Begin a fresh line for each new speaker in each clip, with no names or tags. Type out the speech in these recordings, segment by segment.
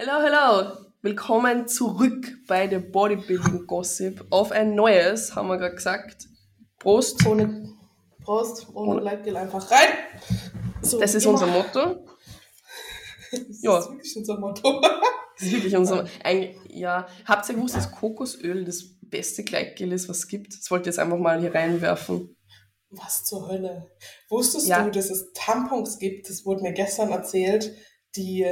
Hello, hello. Willkommen zurück bei der Bodybuilding Gossip. Auf ein neues, haben wir gerade gesagt. Prost.
Ohne Prost, ohne, Leitgel einfach rein.
So, das ist immer. unser Motto.
Das ja. ist wirklich unser Motto.
Das ist wirklich unser. Ein, ja, habt ihr gewusst, dass Kokosöl das beste Gleitgel ist, was es gibt? Das wollte ich jetzt einfach mal hier reinwerfen.
Was zur Hölle? Wusstest ja. du, dass es Tampons gibt, das wurde mir gestern erzählt, die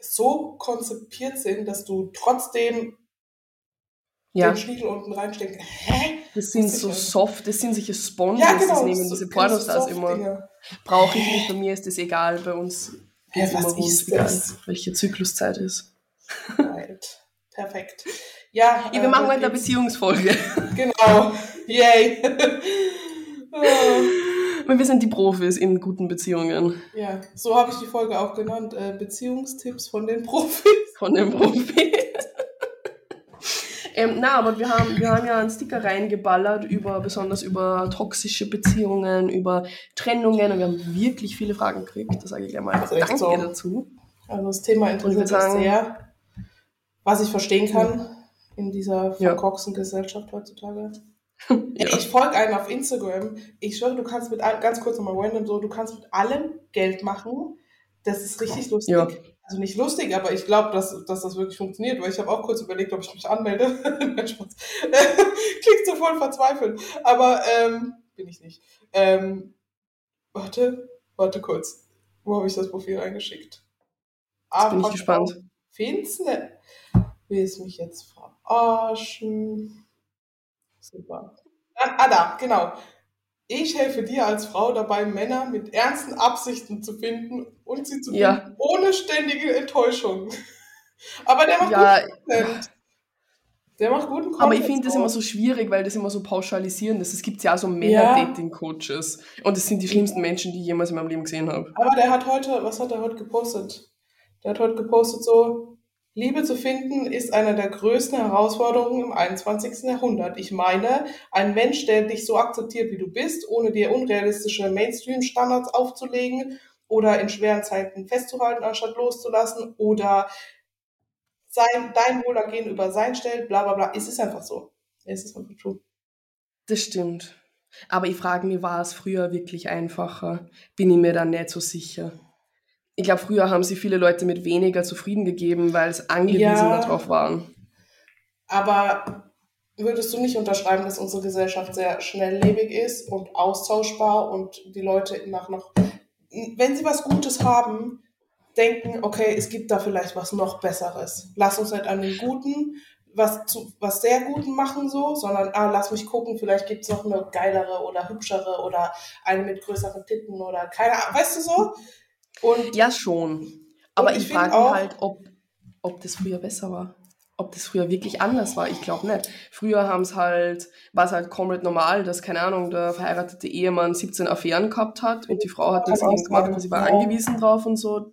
so konzipiert sind, dass du trotzdem ja. den Schniedel unten reinstecken. Hä?
Das sind so soft, das sind solche Sponges, ja, genau, das nehmen so, diese Pornostars so immer. Brauche ich nicht, bei mir ist das egal, bei uns
ja, was immer rund, egal,
welche Zykluszeit ist.
Right. Perfekt. Ja,
ja wir äh, machen weiter Beziehungsfolge.
Genau. Yay.
Weil wir sind die Profis in guten Beziehungen.
Ja, so habe ich die Folge auch genannt. Äh, Beziehungstipps von den Profis.
Von den Profis. ähm, na, aber wir haben, wir haben ja einen Sticker reingeballert über, besonders über toxische Beziehungen, über Trennungen und wir haben wirklich viele Fragen gekriegt. Das sage ich gleich mal. Danke so. dazu.
Also das Thema interessiert mich sehr. Was ich verstehen kann ja. in dieser verkorksten ja. Gesellschaft heutzutage. Ja. Ich folge einem auf Instagram. Ich schwöre, du kannst mit allem, ganz kurz nochmal random so, du kannst mit allem Geld machen. Das ist richtig lustig. Ja. Also nicht lustig, aber ich glaube, dass, dass das wirklich funktioniert, weil ich habe auch kurz überlegt, ob ich mich anmelde. Klingt so voll verzweifelt. Aber ähm, bin ich nicht. Ähm, warte, warte kurz. Wo habe ich das Profil eingeschickt?
Ah, bin ich gespannt.
Findest du Will es mich jetzt verarschen? Super. Ah, da, genau. Ich helfe dir als Frau dabei, Männer mit ernsten Absichten zu finden und sie zu ja. finden, ohne ständige Enttäuschung. Aber der macht ja. guten Content. Der macht guten Content.
Aber ich finde das immer so schwierig, weil das immer so pauschalisieren ist. Es gibt ja auch so Männer-Dating-Coaches. Und das sind die schlimmsten Menschen, die ich jemals in meinem Leben gesehen habe.
Aber der hat heute, was hat er heute gepostet? Der hat heute gepostet so, Liebe zu finden ist eine der größten Herausforderungen im 21. Jahrhundert. Ich meine, ein Mensch, der dich so akzeptiert, wie du bist, ohne dir unrealistische Mainstream-Standards aufzulegen oder in schweren Zeiten festzuhalten, anstatt loszulassen oder sein, dein Wohlergehen über sein stellt, bla bla bla. Es ist einfach so. Es ist einfach true.
Das stimmt. Aber ich frage mich, war es früher wirklich einfacher? Bin ich mir da nicht so sicher ich glaube, früher haben sie viele Leute mit weniger zufrieden gegeben, weil es angewiesen ja, darauf waren.
Aber würdest du nicht unterschreiben, dass unsere Gesellschaft sehr schnelllebig ist und austauschbar und die Leute nach noch, wenn sie was Gutes haben, denken, okay, es gibt da vielleicht was noch Besseres. Lass uns nicht an den Guten, was zu was sehr Guten machen so, sondern ah, lass mich gucken, vielleicht gibt es noch eine geilere oder hübschere oder eine mit größeren Titten oder keine Ahnung, weißt du so?
Und, ja, schon. Aber ich, ich frage mich halt, ob, ob das früher besser war. Ob das früher wirklich anders war. Ich glaube nicht. Früher haben es halt, war es halt komplett normal, dass, keine Ahnung, der verheiratete Ehemann 17 Affären gehabt hat und die Frau hat das eben gemacht, weil sie war ja. angewiesen drauf und so.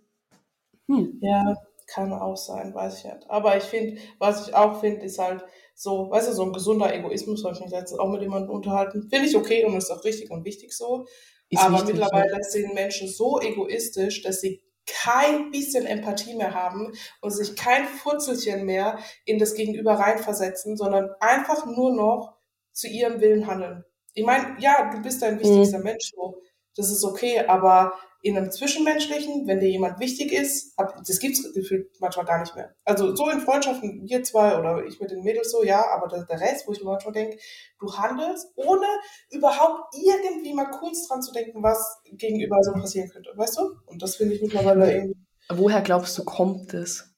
Hm. Ja, kann auch sein, weiß ich nicht. Aber ich finde, was ich auch finde, ist halt so, weißt du, so ein gesunder Egoismus, habe ich mich letztens auch mit jemandem unterhalten. Finde ich okay und ist auch richtig und wichtig so. Ist Aber wichtig, mittlerweile ja. sind Menschen so egoistisch, dass sie kein bisschen Empathie mehr haben und sich kein Furzelchen mehr in das Gegenüber reinversetzen, sondern einfach nur noch zu ihrem Willen handeln. Ich meine, ja, du bist ein wichtigster mhm. Mensch, so. Das ist okay, aber in einem Zwischenmenschlichen, wenn dir jemand wichtig ist, das gibt es gefühlt manchmal gar nicht mehr. Also so in Freundschaften, wir zwei oder ich mit den Mädels so, ja, aber der, der Rest, wo ich mir manchmal denke, du handelst, ohne überhaupt irgendwie mal kurz dran zu denken, was gegenüber so passieren könnte, weißt du? Und das finde ich mittlerweile irgendwie.
Woher glaubst du, kommt das?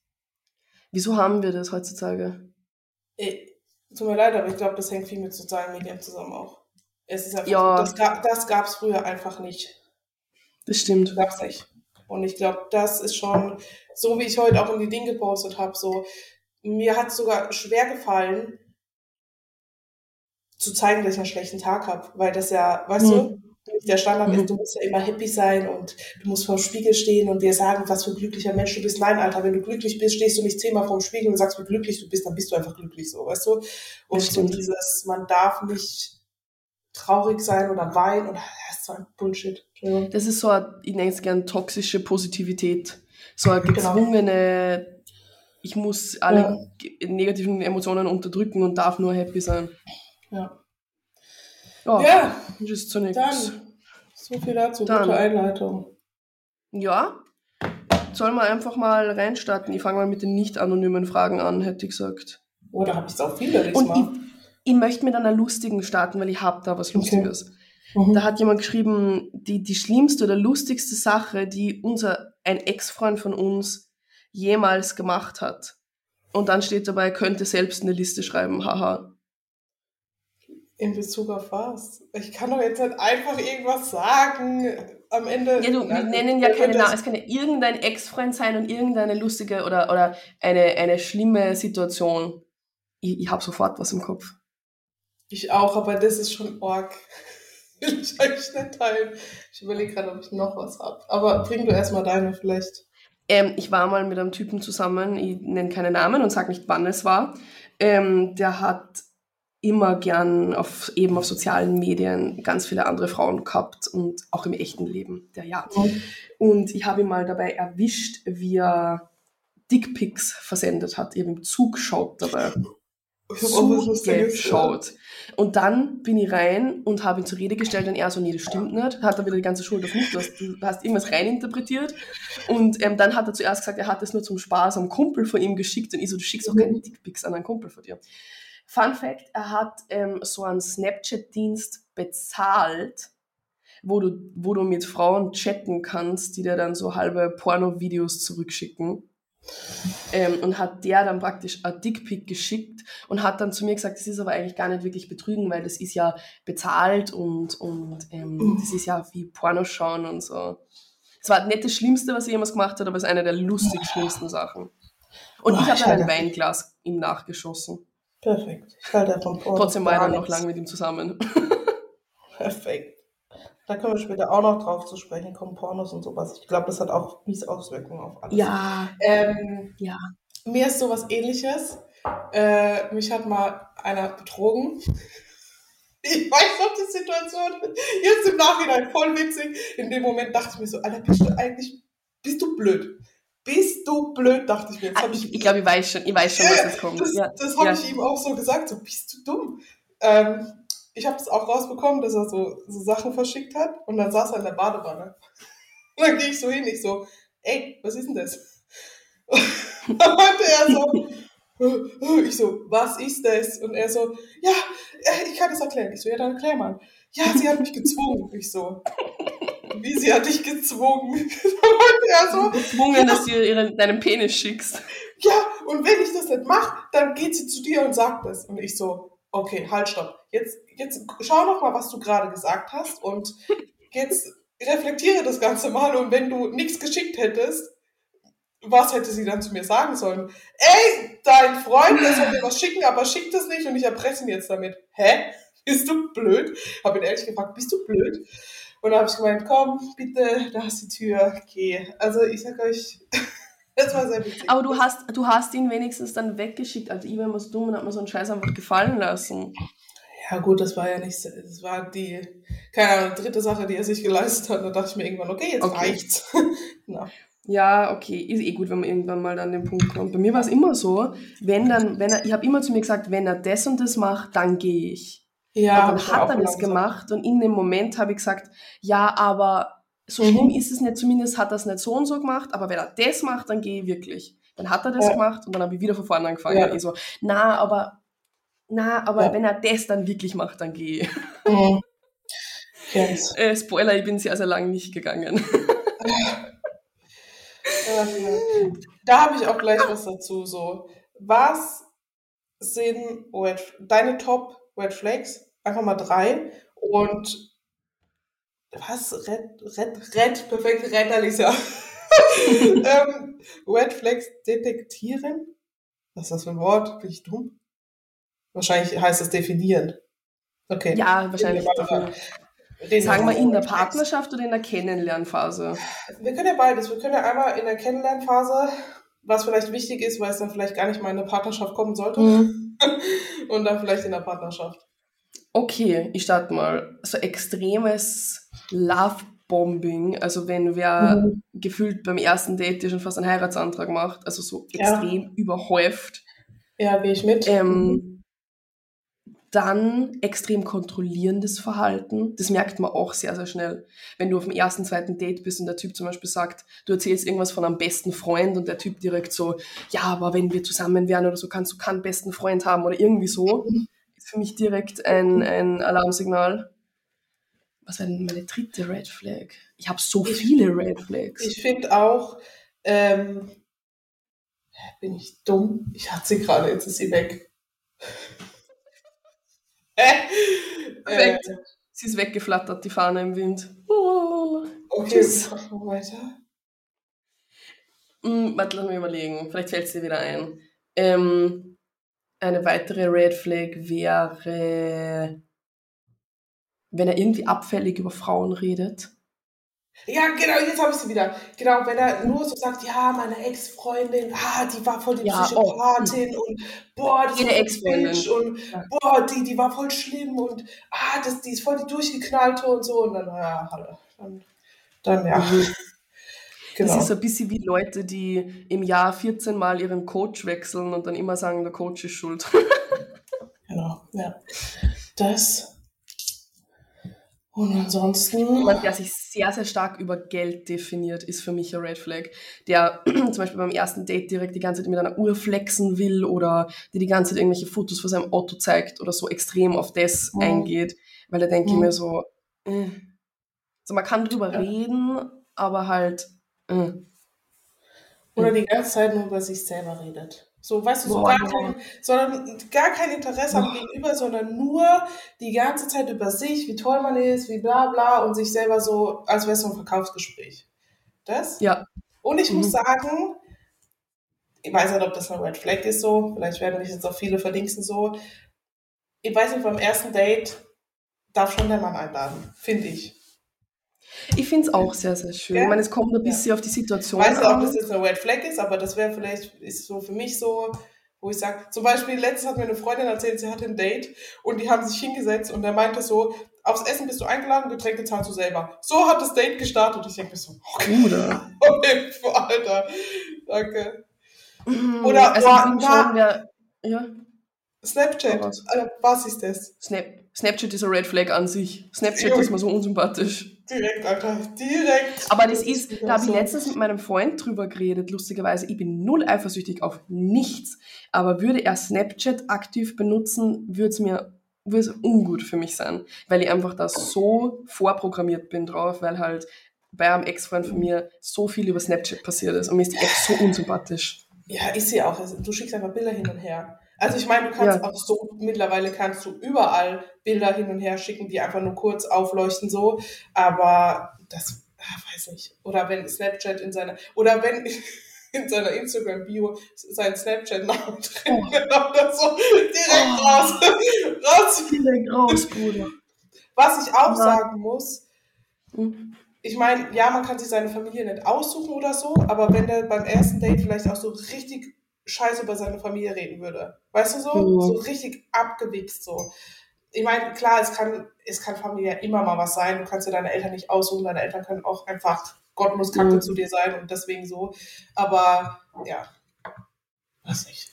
Wieso haben wir das heutzutage?
Ich, tut mir leid, aber ich glaube, das hängt viel mit sozialen Medien zusammen auch. Es ist einfach, ja. das, das gab es früher einfach nicht.
Das stimmt.
Gab's nicht. Und ich glaube, das ist schon, so wie ich heute auch in die Dinge gepostet habe, so, mir hat es sogar schwer gefallen, zu zeigen, dass ich einen schlechten Tag habe, weil das ja, weißt mhm. du, der Standard mhm. ist, du musst ja immer happy sein und du musst vor dem Spiegel stehen und dir sagen, was für ein glücklicher Mensch du bist. Nein, Alter, wenn du glücklich bist, stehst du nicht zehnmal vor dem Spiegel und sagst, wie glücklich du bist, dann bist du einfach glücklich so, weißt du? Und so dieses, man darf nicht traurig sein oder weinen oder das ist so ein Bullshit.
Das ist so, eine, ich nenne es gerne toxische Positivität. So eine genau. gezwungene, ich muss alle ja. negativen Emotionen unterdrücken und darf nur happy sein.
Ja. Ja, ist zunächst.
Dann,
so viel dazu, dann. gute Einleitung.
Ja, sollen wir einfach mal reinstarten. Ich fange mal mit den nicht anonymen Fragen an, hätte ich gesagt.
Oder oh, habe ich es auch viele
Und ich, möchte mit einer lustigen starten, weil ich habe da was Lustiges. Okay. Mhm. Da hat jemand geschrieben, die, die schlimmste oder lustigste Sache, die unser, ein Ex-Freund von uns jemals gemacht hat. Und dann steht dabei, könnte selbst eine Liste schreiben, haha.
In Bezug auf was? Ich kann doch jetzt nicht einfach irgendwas sagen. Am Ende.
Ja, du, wir nennen ja keine Namen. Es kann ja irgendein Ex-Freund sein und irgendeine lustige oder, oder eine, eine schlimme Situation. Ich, ich habe sofort was im Kopf.
Ich auch, aber das ist schon org. Will ich eigentlich nicht teilen. Ich überlege gerade, ob ich noch was habe. Aber bring du erstmal deine vielleicht.
Ähm, ich war mal mit einem Typen zusammen, ich nenne keine Namen und sage nicht, wann es war. Ähm, der hat immer gern auf, eben auf sozialen Medien ganz viele andere Frauen gehabt und auch im echten Leben, der ja. Mhm. Und ich habe ihn mal dabei erwischt, wie er Dickpics versendet hat, eben im Zug schaut dabei. Zugeschaut. Und dann bin ich rein und habe ihn zur Rede gestellt und er so, nee, das stimmt nicht. Hat er wieder die ganze Schuld auf mich, du hast, du hast irgendwas reininterpretiert. Und ähm, dann hat er zuerst gesagt, er hat es nur zum Spaß am Kumpel von ihm geschickt und ich so, du schickst auch keine mhm. Dickpics an einen Kumpel von dir. Fun Fact, er hat ähm, so einen Snapchat-Dienst bezahlt, wo du, wo du mit Frauen chatten kannst, die dir dann so halbe Porno-Videos zurückschicken. Ähm, und hat der dann praktisch ein Dickpick geschickt und hat dann zu mir gesagt, das ist aber eigentlich gar nicht wirklich betrügen, weil das ist ja bezahlt und, und ähm, das ist ja wie Porno schauen und so. Es war nicht das Schlimmste, was er jemals gemacht hat, aber es ist eine der lustig schlimmsten Sachen. Und Boah, ich habe dann ein Weinglas ihm nachgeschossen.
Perfekt. Ich halte davon.
Trotzdem war ich dann noch lange mit ihm zusammen.
Perfekt. Da können wir später auch noch drauf zu sprechen kommen, Pornos und sowas. Ich glaube, das hat auch mies Auswirkungen auf alles.
Ja.
Ähm, ja. Mir ist sowas ähnliches. Äh, mich hat mal einer betrogen. Ich weiß noch die Situation. Jetzt im Nachhinein voll witzig. In dem Moment dachte ich mir so, Alter, bist du eigentlich, bist du blöd? Bist du blöd, dachte ich mir.
Ah, ich, ich glaube, ich weiß schon, ich weiß schon, was jetzt kommt.
Das, ja. das habe ja. ich ihm auch so gesagt, so, bist du dumm? Ähm, ich habe das auch rausbekommen, dass er so, so Sachen verschickt hat und dann saß er in der Badewanne. Und dann gehe ich so hin, ich so, ey, was ist denn das? Und dann meinte er so, ich so, was ist das? Und er so, ja, äh, ich kann das erklären. Ich so, ja, dann erklär mal. Ja, sie hat mich gezwungen. Ich so, wie sie hat dich gezwungen?
er so, gezwungen, dass du ihr deinen Penis schickst.
Ja, und wenn ich das nicht mache, dann geht sie zu dir und sagt das. Und ich so, okay, halt, stopp. Jetzt, jetzt schau noch mal, was du gerade gesagt hast und jetzt reflektiere das Ganze mal und wenn du nichts geschickt hättest, was hätte sie dann zu mir sagen sollen? Ey, dein Freund, der soll mir was schicken, aber schickt es nicht und ich erpresse ihn jetzt damit. Hä? Bist du blöd? Hab ihn ehrlich gefragt, bist du blöd? Und dann habe ich gemeint, komm, bitte, da ist die Tür, geh. Also ich sag euch, das war sehr witzig.
Aber du hast, du hast ihn wenigstens dann weggeschickt. Also ich immer so dumm und hat mir so einen Scheiß einfach gefallen lassen.
Ja gut, das war ja nicht, das war die, keine Ahnung, dritte Sache, die er sich geleistet hat. Da dachte ich mir irgendwann, okay, jetzt okay. reicht's.
genau. Ja, okay, ist eh gut, wenn man irgendwann mal an den Punkt kommt. Bei mir war es immer so, wenn dann, wenn er, ich habe immer zu mir gesagt, wenn er das und das macht, dann gehe ich. Ja, und dann hat er das gemacht und in dem Moment habe ich gesagt, ja, aber so schlimm mhm. ist es nicht, zumindest hat er es nicht so und so gemacht, aber wenn er das macht, dann gehe ich wirklich. Dann hat er das ja. gemacht und dann habe ich wieder von vorne angefangen. Ja. Ich so, na, aber na, aber ja. wenn er das dann wirklich macht, dann gehe ich. Mhm. Yes. Äh, Spoiler, ich bin sehr, sehr lange nicht gegangen.
da habe ich auch gleich was dazu. So, was sind Red, deine Top Red Flags? Einfach mal drei. Und was? Red, Red, Red, perfekt, Red, Alicia. ähm, Red Flags detektieren? Was ist das für ein Wort? Bin ich dumm? Wahrscheinlich heißt das definieren. Okay.
Ja, wahrscheinlich. Sagen wir in der Partnerschaft oder in der Kennenlernphase?
Wir können ja beides. Wir können ja einmal in der Kennenlernphase, was vielleicht wichtig ist, weil es dann vielleicht gar nicht mal in eine Partnerschaft kommen sollte. Mhm. Und dann vielleicht in der Partnerschaft.
Okay, ich starte mal. So extremes Love Love-Bombing. Also wenn wer mhm. gefühlt beim ersten Date schon fast einen Heiratsantrag macht, also so extrem ja. überhäuft.
Ja, gehe ich mit.
Ähm, mhm. Dann extrem kontrollierendes Verhalten. Das merkt man auch sehr, sehr schnell. Wenn du auf dem ersten, zweiten Date bist und der Typ zum Beispiel sagt, du erzählst irgendwas von einem besten Freund und der Typ direkt so, ja, aber wenn wir zusammen wären oder so, kannst du keinen besten Freund haben oder irgendwie so, ist für mich direkt ein, ein Alarmsignal. Was wäre denn meine dritte Red Flag? Ich habe so ich, viele Red Flags.
Ich finde auch, ähm, bin ich dumm? Ich hatte sie gerade, jetzt ist sie weg.
Perfekt. Äh, Sie ist weggeflattert, die Fahne im Wind.
Okay, Tschüss. machen wir weiter.
Hm, warte, lass mich überlegen. Vielleicht fällt es dir wieder ein. Ähm, eine weitere Red Flag wäre, wenn er irgendwie abfällig über Frauen redet.
Ja, genau, jetzt habe ich sie wieder. Genau, wenn er nur so sagt, ja, meine Ex-Freundin, ah, die war voll die ja, Psychopathin oh. und boah, das
Jede Ex-Freundin
und ja. boah, die, die war voll schlimm und ah, das, die ist voll die durchgeknallte und so und dann, ja, dann, dann ja. Mhm.
Genau. Das ist ein bisschen wie Leute, die im Jahr 14 Mal ihren Coach wechseln und dann immer sagen, der Coach ist schuld.
genau, ja. Das und ansonsten.
Jemand, der sich sehr, sehr stark über Geld definiert, ist für mich ein Red Flag. Der zum Beispiel beim ersten Date direkt die ganze Zeit mit einer Uhr flexen will oder dir die ganze Zeit irgendwelche Fotos von seinem Auto zeigt oder so extrem auf das mhm. eingeht. Weil da denke mhm. ich mir so, äh. also man kann drüber ja. reden, aber halt. Äh.
Oder die ganze Zeit nur über sich selber redet. So, weißt du, so gar kein, sondern gar kein Interesse am Gegenüber, sondern nur die ganze Zeit über sich, wie toll man ist, wie bla bla und sich selber so, als wäre es so ein Verkaufsgespräch. Das?
Ja.
Und ich mhm. muss sagen, ich weiß nicht, ob das eine Red Flag ist so, vielleicht werden mich jetzt auch viele verdingsten so. Ich weiß nicht, beim ersten Date darf schon der Mann einladen, finde ich.
Ich finde es auch sehr, sehr schön. Ja? Ich meine, es kommt ein bisschen ja. auf die Situation
an. Ich weiß nicht, ob das jetzt eine Red Flag ist, aber das wäre vielleicht, ist so für mich so, wo ich sage, zum Beispiel, letztens hat mir eine Freundin erzählt, sie hatte ein Date und die haben sich hingesetzt und der meinte so, aufs Essen bist du eingeladen, Getränke zahlst du selber. So hat das Date gestartet. Ich denke mir so, okay, Oder? okay, Alter, danke.
Mhm. Oder, also oh, na, schon, ja.
Snapchat, was? Äh, was ist das?
Snap Snapchat ist ein Red Flag an sich. Snapchat ist mir so unsympathisch.
Direkt, Alter, direkt.
Aber das ist, da habe ich letztens mit meinem Freund drüber geredet, lustigerweise. Ich bin null eifersüchtig auf nichts. Aber würde er Snapchat aktiv benutzen, würde es mir würde es ungut für mich sein, weil ich einfach da so vorprogrammiert bin drauf, weil halt bei einem Ex-Freund von mir so viel über Snapchat passiert ist und mir ist die App so unsympathisch.
Ja, ist sie auch. Also, du schickst einfach Bilder hin und her. Also ich meine, du kannst ja. auch so, mittlerweile kannst du überall Bilder hin und her schicken, die einfach nur kurz aufleuchten so, aber das, ach, weiß nicht. Oder wenn Snapchat in seiner, oder wenn in seiner Instagram-Bio sein Snapchat-Name drin oh. oder so, direkt oh. raus, raus.
Direkt raus, Bruder.
Was ich auch ja. sagen muss, hm. ich meine, ja, man kann sich seine Familie nicht aussuchen oder so, aber wenn der beim ersten Date vielleicht auch so richtig scheiße über seine Familie reden würde. Weißt du so? Mhm. So richtig abgewichst so. Ich meine, klar, es kann, es kann Familie immer mal was sein. Du kannst dir deine Eltern nicht aussuchen. Deine Eltern können auch einfach gottlos kacke mhm. zu dir sein und deswegen so. Aber ja, weiß nicht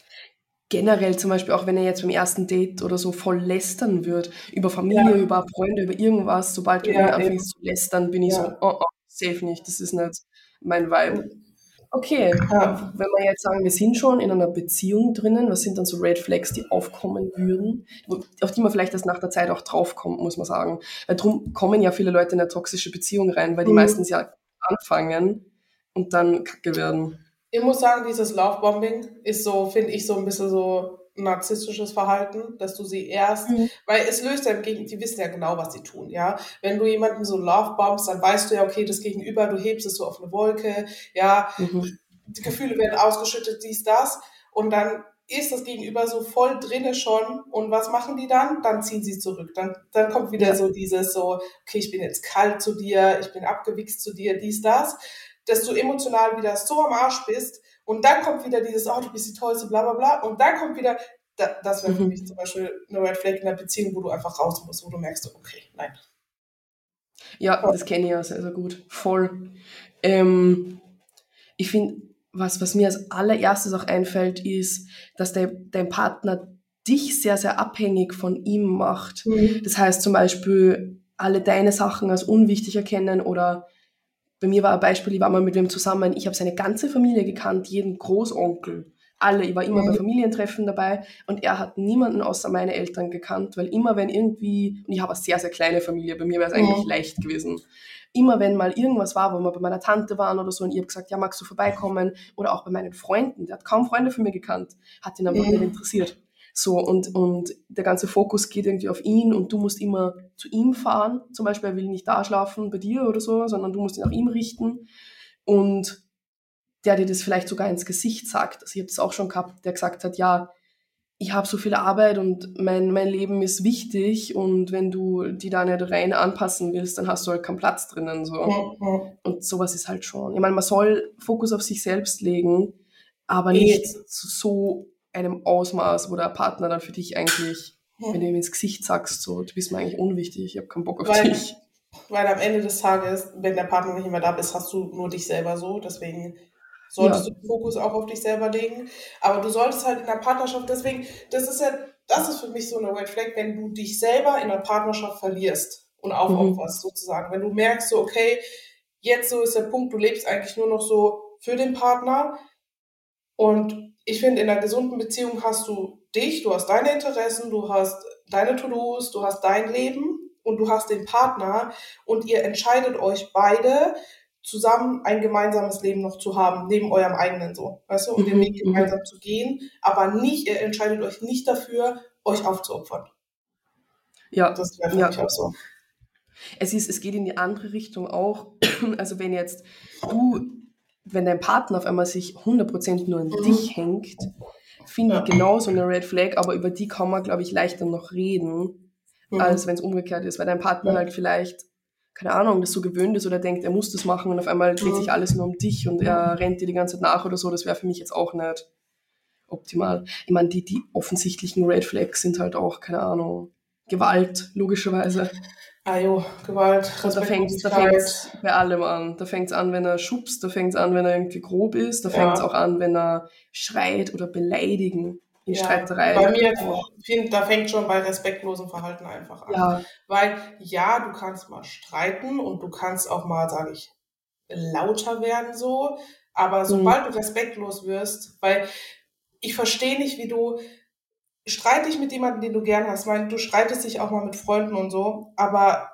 generell zum Beispiel auch wenn er jetzt beim ersten Date oder so voll lästern wird, über Familie, ja. über Freunde, über irgendwas, sobald du ja, anfängst zu lästern, bin ich ja. so, oh, oh, safe nicht, das ist nicht mein Vibe. Okay, ja. wenn wir jetzt sagen, wir sind schon in einer Beziehung drinnen, was sind dann so Red Flags, die aufkommen würden, auf die man vielleicht erst nach der Zeit auch draufkommt, muss man sagen. Weil darum kommen ja viele Leute in eine toxische Beziehung rein, weil die mhm. meistens ja anfangen und dann kacke werden.
Ich muss sagen, dieses Lovebombing ist so, finde ich, so ein bisschen so narzisstisches Verhalten, dass du sie erst, mhm. weil es löst ja im Gegenteil, die wissen ja genau, was sie tun, ja. Wenn du jemanden so love bombst, dann weißt du ja, okay, das Gegenüber, du hebst es so auf eine Wolke, ja, mhm. die Gefühle werden ausgeschüttet, dies, das, und dann ist das Gegenüber so voll drinne schon und was machen die dann? Dann ziehen sie zurück. Dann, dann kommt wieder ja. so dieses so, okay, ich bin jetzt kalt zu dir, ich bin abgewichst zu dir, dies, das, dass du emotional wieder so am Arsch bist, und dann kommt wieder dieses, oh, du bist die Tollste, bla bla bla. Und dann kommt wieder, da, das wäre für mhm. mich zum Beispiel eine Red Flag in einer Beziehung, wo du einfach raus musst, wo du merkst, okay, nein.
Ja, das kenne ich ja sehr, sehr gut. Voll. Ähm, ich finde, was, was mir als allererstes auch einfällt, ist, dass de, dein Partner dich sehr, sehr abhängig von ihm macht. Mhm. Das heißt zum Beispiel, alle deine Sachen als unwichtig erkennen oder bei mir war ein Beispiel, ich war mal mit wem zusammen, ich habe seine ganze Familie gekannt, jeden Großonkel, alle, ich war immer mhm. bei Familientreffen dabei und er hat niemanden außer meine Eltern gekannt, weil immer wenn irgendwie, und ich habe eine sehr, sehr kleine Familie, bei mir wäre es eigentlich mhm. leicht gewesen, immer wenn mal irgendwas war, wo wir bei meiner Tante waren oder so und ich habe gesagt, ja, magst du vorbeikommen? Oder auch bei meinen Freunden, der hat kaum Freunde von mir gekannt, hat ihn einfach mhm. nicht interessiert. So, und, und der ganze Fokus geht irgendwie auf ihn und du musst immer zu ihm fahren. Zum Beispiel, er will nicht da schlafen bei dir oder so, sondern du musst ihn nach ihm richten. Und der dir das vielleicht sogar ins Gesicht sagt. Also ich habe das auch schon gehabt, der gesagt hat, ja, ich habe so viel Arbeit und mein, mein Leben ist wichtig und wenn du die da nicht rein anpassen willst, dann hast du halt keinen Platz drinnen. So. Mhm. Und sowas ist halt schon. Ich meine, man soll Fokus auf sich selbst legen, aber nicht so einem Ausmaß, wo der Partner dann für dich eigentlich, wenn du ihm ins Gesicht sagst, so, du bist mir eigentlich unwichtig, ich habe keinen Bock auf
weil,
dich.
Weil am Ende des Tages, wenn der Partner nicht mehr da ist, hast du nur dich selber so. Deswegen solltest ja. du den Fokus auch auf dich selber legen. Aber du solltest halt in der Partnerschaft, deswegen, das ist ja, das ist für mich so eine Red Flag, wenn du dich selber in der Partnerschaft verlierst und aufopferst mhm. sozusagen. Wenn du merkst, so, okay, jetzt so ist der Punkt, du lebst eigentlich nur noch so für den Partner. Und ich finde, in einer gesunden Beziehung hast du dich, du hast deine Interessen, du hast deine To-Dos, du hast dein Leben und du hast den Partner und ihr entscheidet euch beide, zusammen ein gemeinsames Leben noch zu haben, neben eurem eigenen so, weißt du, und den mhm, Weg mhm. gemeinsam zu gehen, aber nicht, ihr entscheidet euch nicht dafür, euch aufzuopfern.
Ja. Das wäre für ja. mich auch so. Es ist, es geht in die andere Richtung auch. Also wenn jetzt du, wenn dein Partner auf einmal sich 100% nur an mhm. dich hängt, finde ja. ich genauso eine Red Flag, aber über die kann man, glaube ich, leichter noch reden, mhm. als wenn es umgekehrt ist, weil dein Partner ja. halt vielleicht keine Ahnung, das so gewöhnt ist oder denkt, er muss das machen und auf einmal dreht sich alles nur um dich und er rennt dir die ganze Zeit nach oder so, das wäre für mich jetzt auch nicht optimal. Ich meine, die, die offensichtlichen Red Flags sind halt auch, keine Ahnung, Gewalt, logischerweise.
Ah jo, Gewalt.
Und da fängt es bei allem an. Da fängt es an, wenn er schubst, da fängt es an, wenn er irgendwie grob ist, da fängt es ja. auch an, wenn er schreit oder beleidigen in ja, Streiterei.
Bei mir, find, da fängt schon bei respektlosem Verhalten einfach an. Ja. Weil ja, du kannst mal streiten und du kannst auch mal, sage ich, lauter werden so, aber mhm. sobald mhm. du respektlos wirst, weil ich verstehe nicht, wie du streite dich mit jemandem, den du gern hast. Ich meine, du streitest dich auch mal mit Freunden und so, aber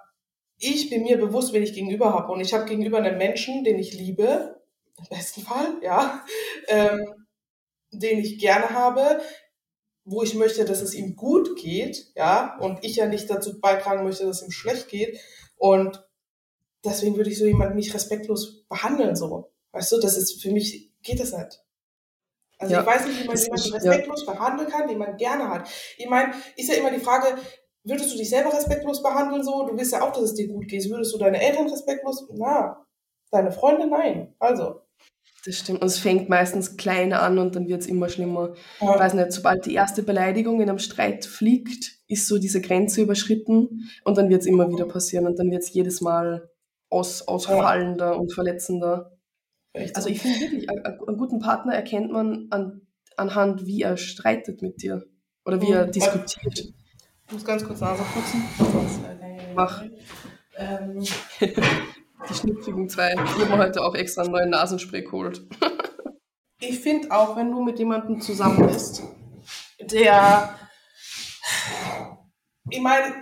ich bin mir bewusst, wen ich gegenüber habe. Und ich habe gegenüber einen Menschen, den ich liebe, im besten Fall, ja, ähm, den ich gerne habe, wo ich möchte, dass es ihm gut geht, ja, und ich ja nicht dazu beitragen möchte, dass es ihm schlecht geht. Und deswegen würde ich so jemanden nicht respektlos behandeln, so. Weißt du, das ist für mich, geht das nicht. Also ja, ich weiß nicht, wie man jemanden respektlos ja. behandeln kann, den man gerne hat. Ich meine, ist ja immer die Frage, würdest du dich selber respektlos behandeln, so? Du willst ja auch, dass es dir gut geht. Würdest du deine Eltern respektlos? Na, deine Freunde? Nein. Also.
Das stimmt. Und es fängt meistens klein an und dann wird es immer schlimmer. Ja. Ich weiß nicht, sobald die erste Beleidigung in einem Streit fliegt, ist so diese Grenze überschritten und dann wird es immer wieder passieren und dann wird es jedes Mal aus, ausfallender ja. und verletzender. Echt also ich finde wirklich, einen guten Partner erkennt man an, anhand, wie er streitet mit dir oder wie er diskutiert.
Ich muss ganz kurz Nase putzen.
Mach. Ähm. Die schnupfigen zwei. Ich habe heute auch extra einen neuen Nasenspray geholt.
ich finde auch, wenn du mit jemandem zusammen bist, der, ich meine,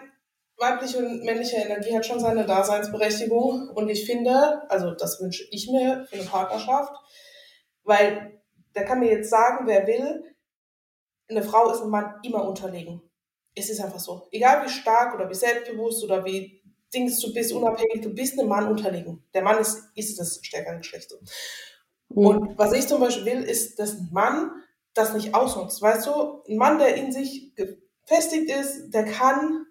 weibliche und männliche Energie hat schon seine Daseinsberechtigung und ich finde, also das wünsche ich mir für eine Partnerschaft, weil der kann mir jetzt sagen, wer will, eine Frau ist einem Mann immer unterlegen. Es ist einfach so. Egal wie stark oder wie selbstbewusst oder wie Dings, du bist unabhängig, du bist einem Mann unterlegen. Der Mann ist, ist das stärkere Geschlecht. Mhm. Und was ich zum Beispiel will, ist, dass ein Mann das nicht ausnutzt. Weißt du, ein Mann, der in sich gefestigt ist, der kann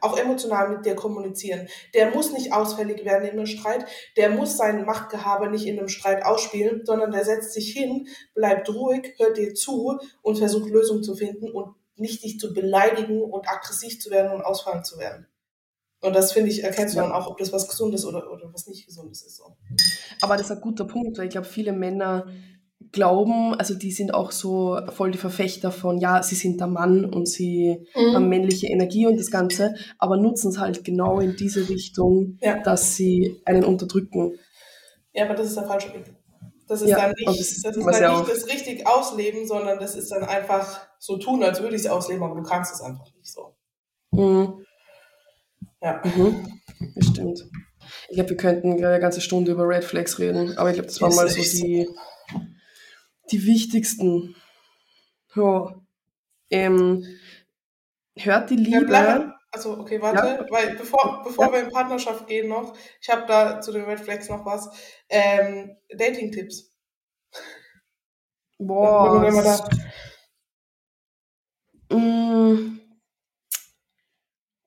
auch emotional mit dir kommunizieren. Der muss nicht ausfällig werden in einem Streit. Der muss sein Machtgehabe nicht in einem Streit ausspielen, sondern der setzt sich hin, bleibt ruhig, hört dir zu und versucht Lösungen zu finden und nicht dich zu beleidigen und aggressiv zu werden und ausfallen zu werden. Und das finde ich, erkennst du ja. dann auch, ob das was Gesundes oder, oder was nicht Gesundes ist. So.
Aber das ist ein guter Punkt, weil ich glaube, viele Männer glauben, also die sind auch so voll die Verfechter von, ja, sie sind der Mann und sie mhm. haben männliche Energie und das Ganze, aber nutzen es halt genau in diese Richtung, ja. dass sie einen unterdrücken.
Ja, aber das ist der falsche Weg. Das ist ja, dann nicht, das ist, das, ist dann ja nicht das richtig ausleben, sondern das ist dann einfach so tun, als würde ich es ausleben, aber du kannst es einfach nicht so. Mhm.
Ja. Mhm. Das stimmt. Ich glaube, wir könnten eine ganze Stunde über Red Flags reden, aber ich glaube, das waren mal so die, die wichtigsten. Ja. Ähm, hört die Liebe. Ja,
also, okay, warte, ja. weil bevor, bevor ja. wir in Partnerschaft gehen noch, ich habe da zu den Red Flags noch was. Ähm, Dating-Tipps. Boah. Wenn,
da, mm,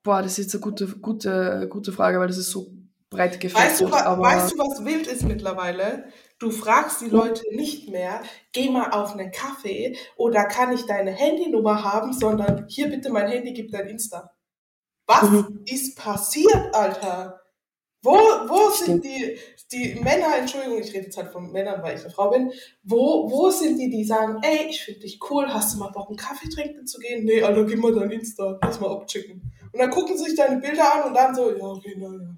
boah, das ist jetzt eine gute, gute, gute Frage, weil das ist so breit gefächert.
Weißt du, aber weißt du, was wild ist mittlerweile? Du fragst die Leute nicht mehr, geh mal auf einen Kaffee oder kann ich deine Handynummer haben, sondern hier bitte mein Handy, gib dein Insta. Was mhm. ist passiert, Alter? Wo, wo sind die, die Männer, Entschuldigung, ich rede jetzt halt von Männern, weil ich eine Frau bin, wo, wo sind die, die sagen, ey, ich finde dich cool, hast du mal Bock, einen Kaffee trinken zu gehen? Nee, Alter, gib mal dein Insta, lass mal abchecken. Und dann gucken sie sich deine Bilder an und dann so, ja, okay, naja.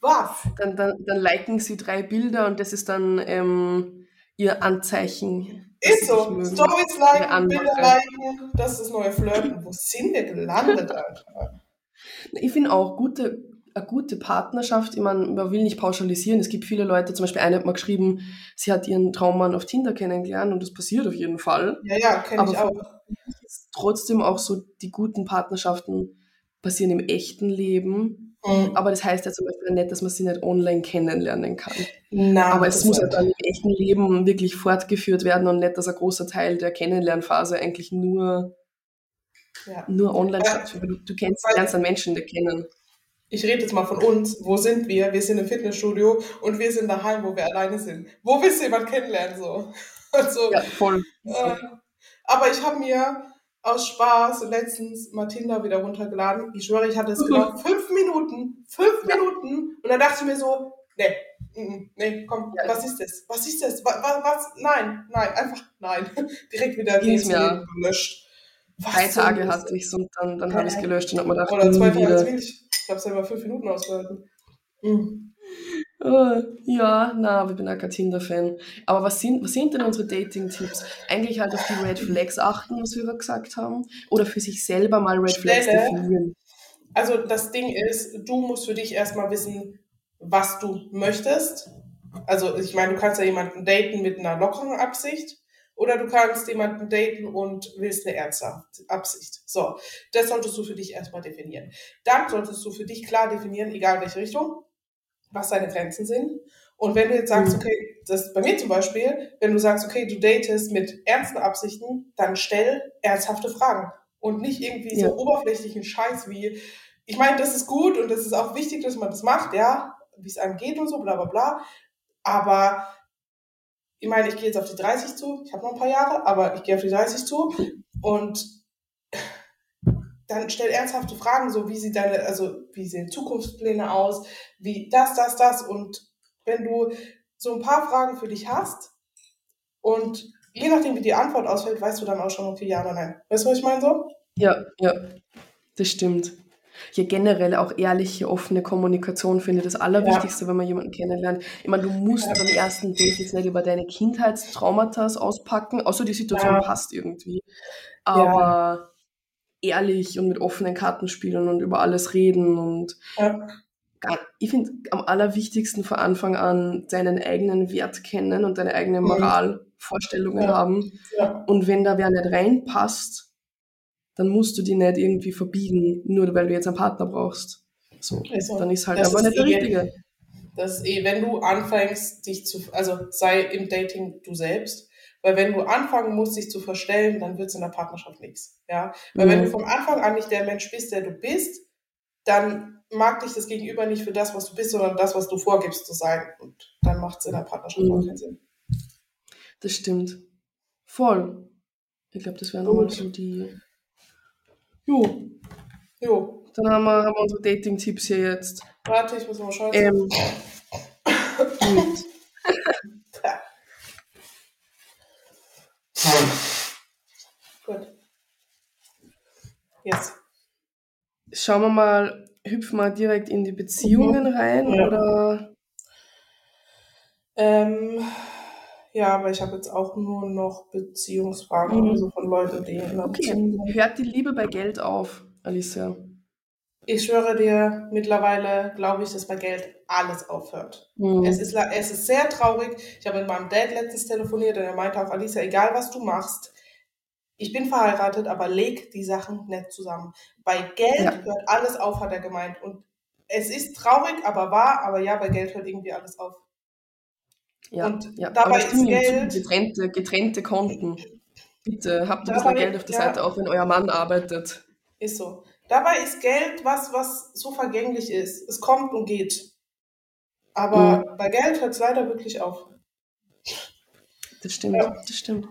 Was? Dann, dann, dann liken sie drei Bilder und das ist dann ähm, ihr Anzeichen.
Ist so. Stories liken, Bilder liken, das ist das neue Flirten. Wo sind wir gelandet, Alter?
Ich finde auch gute, eine gute Partnerschaft, ich meine, man will nicht pauschalisieren. Es gibt viele Leute, zum Beispiel eine hat mal geschrieben, sie hat ihren Traummann auf Tinder kennengelernt und das passiert auf jeden Fall.
Ja, ja, kenne ich auch.
Trotzdem auch so, die guten Partnerschaften passieren im echten Leben Mhm. Aber das heißt ja zum Beispiel nicht, dass man sie nicht online kennenlernen kann. Nein, Aber es muss halt dann im echten Leben wirklich fortgeführt werden und nicht, dass ein großer Teil der Kennenlernphase eigentlich nur, ja. nur online ja. stattfindet. Du, du kennst, lernst einen Menschen kennen.
Ich rede jetzt mal von uns. Wo sind wir? Wir sind im Fitnessstudio und wir sind daheim, wo wir alleine sind. Wo willst du jemanden kennenlernen? So? Also, ja, voll. Äh, aber ich habe mir aus Spaß letztens Matilda wieder runtergeladen. Ich schwöre, ich hatte es genau fünf Minuten. Fünf Minuten. Und dann dachte ich mir so, nee, mm, mm, nee, komm, ja. was ist das? Was ist das? Was, was? Nein, nein, einfach nein. Direkt wieder
gelöscht. Was Drei Tage hatte ich es und dann, dann habe ich es gelöscht und habe mir gedacht,
Oder zwei Tage wieder. Ich habe es selber fünf Minuten ausgehalten. Mhm.
Uh, ja, na, ich bin auch kein Tinder-Fan. Aber was sind, was sind denn unsere Dating-Tipps? Eigentlich halt auf die Red Flags achten, was wir gerade gesagt haben. Oder für sich selber mal Red Flags definieren.
Also das Ding ist, du musst für dich erstmal wissen, was du möchtest. Also ich meine, du kannst ja jemanden daten mit einer lockeren Absicht. Oder du kannst jemanden daten und willst eine ernste Absicht. So, das solltest du für dich erstmal definieren. Dann solltest du für dich klar definieren, egal welche Richtung was deine Grenzen sind. Und wenn du jetzt sagst, mhm. okay, das bei mir zum Beispiel, wenn du sagst, okay, du datest mit ernsten Absichten, dann stell ernsthafte Fragen und nicht irgendwie ja. so oberflächlichen Scheiß wie, ich meine, das ist gut und das ist auch wichtig, dass man das macht, ja, wie es einem geht und so, bla bla bla. Aber ich meine, ich gehe jetzt auf die 30 zu, ich habe noch ein paar Jahre, aber ich gehe auf die 30 zu und dann stell ernsthafte Fragen, so wie sieht deine, also wie sehen Zukunftspläne aus, wie das, das, das. Und wenn du so ein paar Fragen für dich hast und je nachdem, wie die Antwort ausfällt, weißt du dann auch schon, okay, ja oder nein. Weißt du, was ich meine so?
Ja, ja, das stimmt. Ja, generell auch ehrliche, offene Kommunikation finde ich das Allerwichtigste, ja. wenn man jemanden kennenlernt. Ich meine, du musst ja. beim ersten Date jetzt nicht über deine Kindheitstraumata auspacken, außer die Situation ja. passt irgendwie. Aber ehrlich und mit offenen Karten spielen und über alles reden und ja. ich finde am allerwichtigsten von Anfang an deinen eigenen Wert kennen und deine eigenen mhm. Moralvorstellungen ja. haben. Ja. Und wenn da wer nicht reinpasst, dann musst du die nicht irgendwie verbiegen, nur weil du jetzt einen Partner brauchst. So, also, dann ist halt aber nicht der eh, Richtige.
Das ist eh, wenn du anfängst, dich zu, also sei im Dating du selbst, weil wenn du anfangen musst, dich zu verstellen, dann wird es in der Partnerschaft nichts. Ja? Weil mhm. wenn du von Anfang an nicht der Mensch bist, der du bist, dann mag dich das Gegenüber nicht für das, was du bist, sondern das, was du vorgibst zu sein. Und dann macht es in der Partnerschaft mhm. auch keinen Sinn.
Das stimmt. Voll. Ich glaube, das wären nochmal so die. Jo. Jo. Dann haben wir, haben wir unsere Dating-Tipps hier jetzt.
Warte, ich muss mal schauen. Ähm, gut. Gut. Yes.
Schauen wir mal, hüpfen wir direkt in die Beziehungen mhm. rein ja. oder?
Ähm, ja, aber ich habe jetzt auch nur noch Beziehungsfragen mhm. also von Leuten, die in
Okay, hört die Liebe bei Geld auf, Alicia?
Ich schwöre dir, mittlerweile glaube ich, dass bei Geld alles aufhört. Mhm. Es, ist, es ist sehr traurig. Ich habe mit meinem Dad letztens telefoniert und er meinte auch, Alicia, egal was du machst, ich bin verheiratet, aber leg die Sachen nicht zusammen. Bei Geld ja. hört alles auf, hat er gemeint. Und es ist traurig, aber wahr, aber ja, bei Geld hört irgendwie alles auf.
Ja, und ja. dabei ist Geld. Getrennte, getrennte Konten. Bitte habt ein bisschen Geld auf der ja, Seite, auch wenn euer Mann arbeitet.
Ist so. Dabei ist Geld was, was so vergänglich ist. Es kommt und geht. Aber mhm. bei Geld hört es leider wirklich auf.
Das stimmt, ja. das stimmt.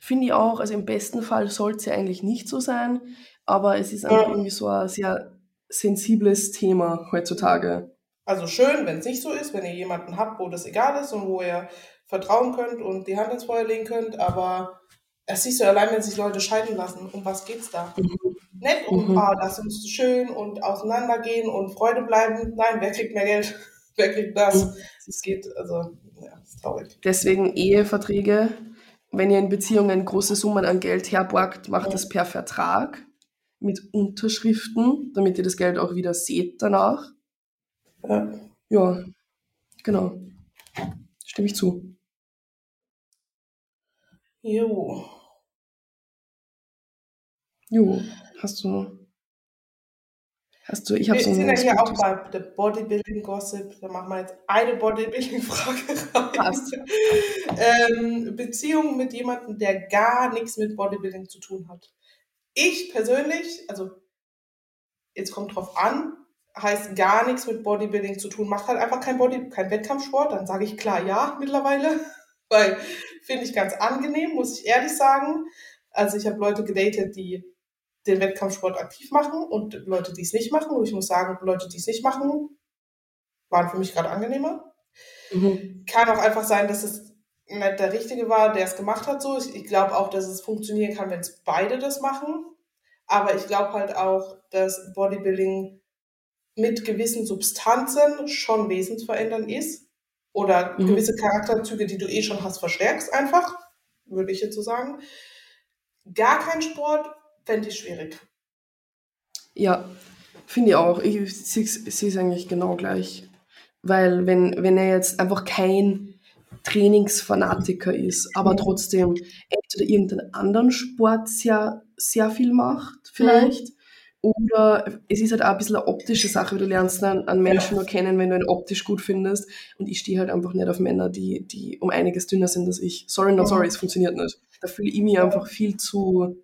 Finde ich auch, also im besten Fall sollte es ja eigentlich nicht so sein, aber es ist einfach ja. irgendwie so ein sehr sensibles Thema heutzutage.
Also schön, wenn es nicht so ist, wenn ihr jemanden habt, wo das egal ist und wo ihr vertrauen könnt und die Hand ins Feuer legen könnt, aber es siehst du allein, wenn sich Leute scheiden lassen. Um was geht's da? Mhm. Nicht um, mhm. ah, lass uns schön und auseinandergehen und Freude bleiben. Nein, wer kriegt mehr Geld? wer kriegt das? Mhm. Es geht, also, ja, ist traurig.
Deswegen Eheverträge wenn ihr in Beziehungen große Summen an Geld herborgt, macht ja. das per Vertrag mit Unterschriften, damit ihr das Geld auch wieder seht danach. Ja, ja genau. Stimme ich zu.
Jo.
Jo, hast du Hast du, ich habe
so Wir sind ja hier auch bei der Bodybuilding Gossip. Da machen wir jetzt eine Bodybuilding-Frage rein. ähm, Beziehung mit jemandem, der gar nichts mit Bodybuilding zu tun hat. Ich persönlich, also jetzt kommt drauf an, heißt gar nichts mit Bodybuilding zu tun, macht halt einfach kein Body, kein Wettkampfsport, dann sage ich klar ja mittlerweile, weil finde ich ganz angenehm, muss ich ehrlich sagen. Also ich habe Leute gedatet, die den Wettkampfsport aktiv machen und Leute, die es nicht machen. Und ich muss sagen, Leute, die es nicht machen, waren für mich gerade angenehmer. Mhm. Kann auch einfach sein, dass es nicht der Richtige war, der es gemacht hat. So, ich, ich glaube auch, dass es funktionieren kann, wenn es beide das machen. Aber ich glaube halt auch, dass Bodybuilding mit gewissen Substanzen schon wesensverändernd ist. Oder mhm. gewisse Charakterzüge, die du eh schon hast, verstärkst einfach. Würde ich jetzt so sagen. Gar kein Sport fände ich schwierig.
Ja, finde ich auch. Ich sehe es eigentlich genau gleich. Weil wenn, wenn er jetzt einfach kein Trainingsfanatiker ist, aber mhm. trotzdem entweder irgendeinen anderen Sport sehr, sehr viel macht, vielleicht. Mhm. Oder es ist halt auch ein bisschen eine optische Sache, du lernst einen, einen Menschen nur kennen, wenn du ihn optisch gut findest. Und ich stehe halt einfach nicht auf Männer, die, die um einiges dünner sind als ich. Sorry, not sorry, es funktioniert nicht. Da fühle ich mich einfach viel zu,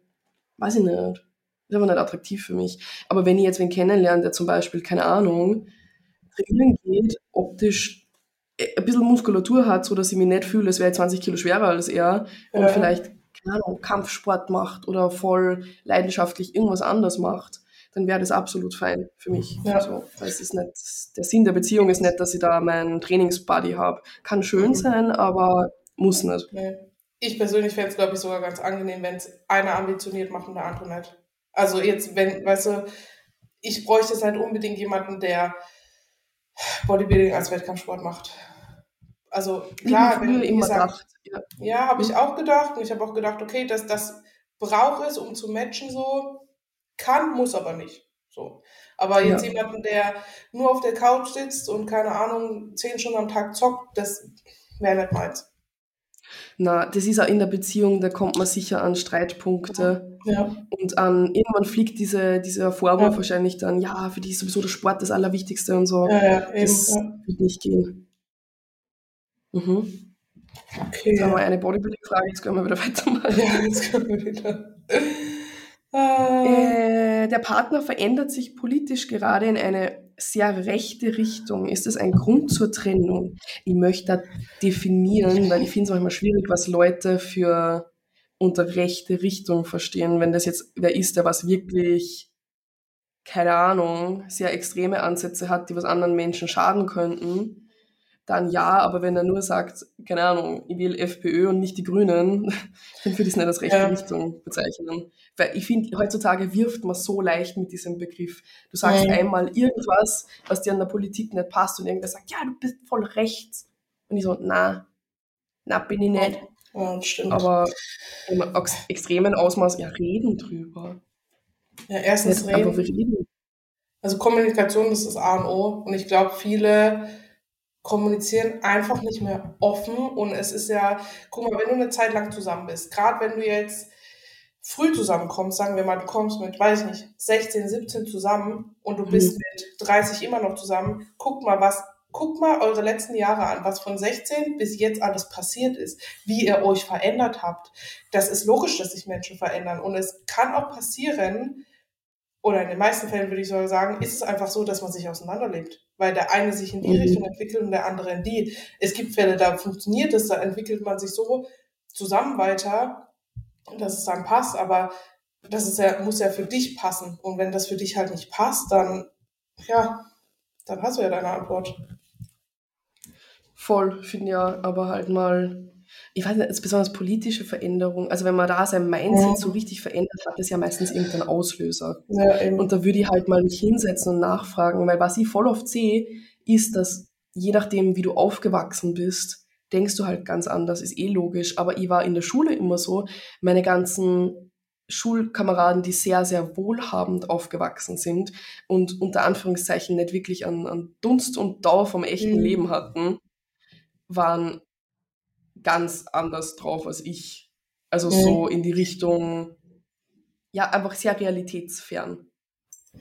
weiß ich nicht, ist aber nicht attraktiv für mich. Aber wenn ich jetzt wen kennenlerne, der zum Beispiel, keine Ahnung, trainieren geht, optisch äh, ein bisschen Muskulatur hat, so dass ich mich nicht fühle, als wäre ich 20 Kilo schwerer als er und ja. vielleicht, keine Ahnung, Kampfsport macht oder voll leidenschaftlich irgendwas anderes macht, dann wäre das absolut fein für mich. Ja. Also, das ist nicht, der Sinn der Beziehung ist nicht, dass ich da meinen Trainingsbuddy habe. Kann schön mhm. sein, aber muss nicht.
Nee ich persönlich fände es, glaube ich, sogar ganz angenehm, wenn es einer ambitioniert macht und der andere nicht. Also jetzt, wenn, weißt du, ich bräuchte es halt unbedingt jemanden, der Bodybuilding als Wettkampfsport macht. Also klar, wenn ich gesagt, ja, ja habe ich auch gedacht und ich habe auch gedacht, okay, dass das braucht es, um zu matchen so, kann, muss aber nicht. So. Aber jetzt ja. jemanden, der nur auf der Couch sitzt und keine Ahnung, zehn Stunden am Tag zockt, das wäre nicht meins.
Na, das ist auch in der Beziehung, da kommt man sicher an Streitpunkte. Ja. Und an irgendwann fliegt diese, dieser Vorwurf ja. wahrscheinlich dann, ja, für dich ist sowieso der Sport das Allerwichtigste und so. Ja, ja, eben, das wird nicht gehen. Mhm. Okay. Jetzt haben wir eine Bodybuilding-Frage, jetzt können wir wieder weitermachen. Ja, jetzt können wir wieder. Äh, der Partner verändert sich politisch gerade in eine sehr rechte Richtung. Ist das ein Grund zur Trennung? Ich möchte da definieren, weil ich finde es manchmal schwierig, was Leute für unter rechte Richtung verstehen. Wenn das jetzt wer ist, der was wirklich, keine Ahnung, sehr extreme Ansätze hat, die was anderen Menschen schaden könnten, dann ja, aber wenn er nur sagt, keine Ahnung, ich will FPÖ und nicht die Grünen, dann würde ich es nicht als rechte ja. Richtung bezeichnen. Weil ich finde, heutzutage wirft man so leicht mit diesem Begriff. Du sagst ja. einmal irgendwas, was dir an der Politik nicht passt und irgendwer sagt, ja, du bist voll rechts. Und ich so, na, na, bin ich nicht.
Ja, stimmt.
Aber im extremen Ausmaß, ja, reden drüber.
Ja, erstens
nicht reden. reden.
Also Kommunikation ist das A und O. Und ich glaube, viele kommunizieren einfach nicht mehr offen. Und es ist ja, guck mal, wenn du eine Zeit lang zusammen bist, gerade wenn du jetzt früh zusammenkommst, sagen wir mal, du kommst mit, weiß ich nicht, 16, 17 zusammen und du bist mhm. mit 30 immer noch zusammen, guck mal, was, guck mal eure letzten Jahre an, was von 16 bis jetzt alles passiert ist, wie ihr euch verändert habt. Das ist logisch, dass sich Menschen verändern. Und es kann auch passieren, oder in den meisten Fällen würde ich sogar sagen, ist es einfach so, dass man sich auseinanderlebt. Weil der eine sich in die mhm. Richtung entwickelt und der andere in die. Es gibt Fälle, da funktioniert es, da entwickelt man sich so zusammen weiter, dass es dann passt, aber das ist ja, muss ja für dich passen. Und wenn das für dich halt nicht passt, dann, ja, dann hast du ja deine Antwort.
Voll, finde ja, aber halt mal ich weiß nicht, besonders politische Veränderung, also wenn man da sein Mindset ja. so richtig verändert hat, ist ja meistens irgendein Auslöser. Ja, und da würde ich halt mal mich hinsetzen und nachfragen, weil was ich voll oft sehe, ist, dass je nachdem, wie du aufgewachsen bist, denkst du halt ganz anders, ist eh logisch. Aber ich war in der Schule immer so, meine ganzen Schulkameraden, die sehr, sehr wohlhabend aufgewachsen sind und unter Anführungszeichen nicht wirklich an, an Dunst und Dauer vom echten mhm. Leben hatten, waren ganz anders drauf als ich. Also mhm. so in die Richtung, ja, einfach sehr realitätsfern.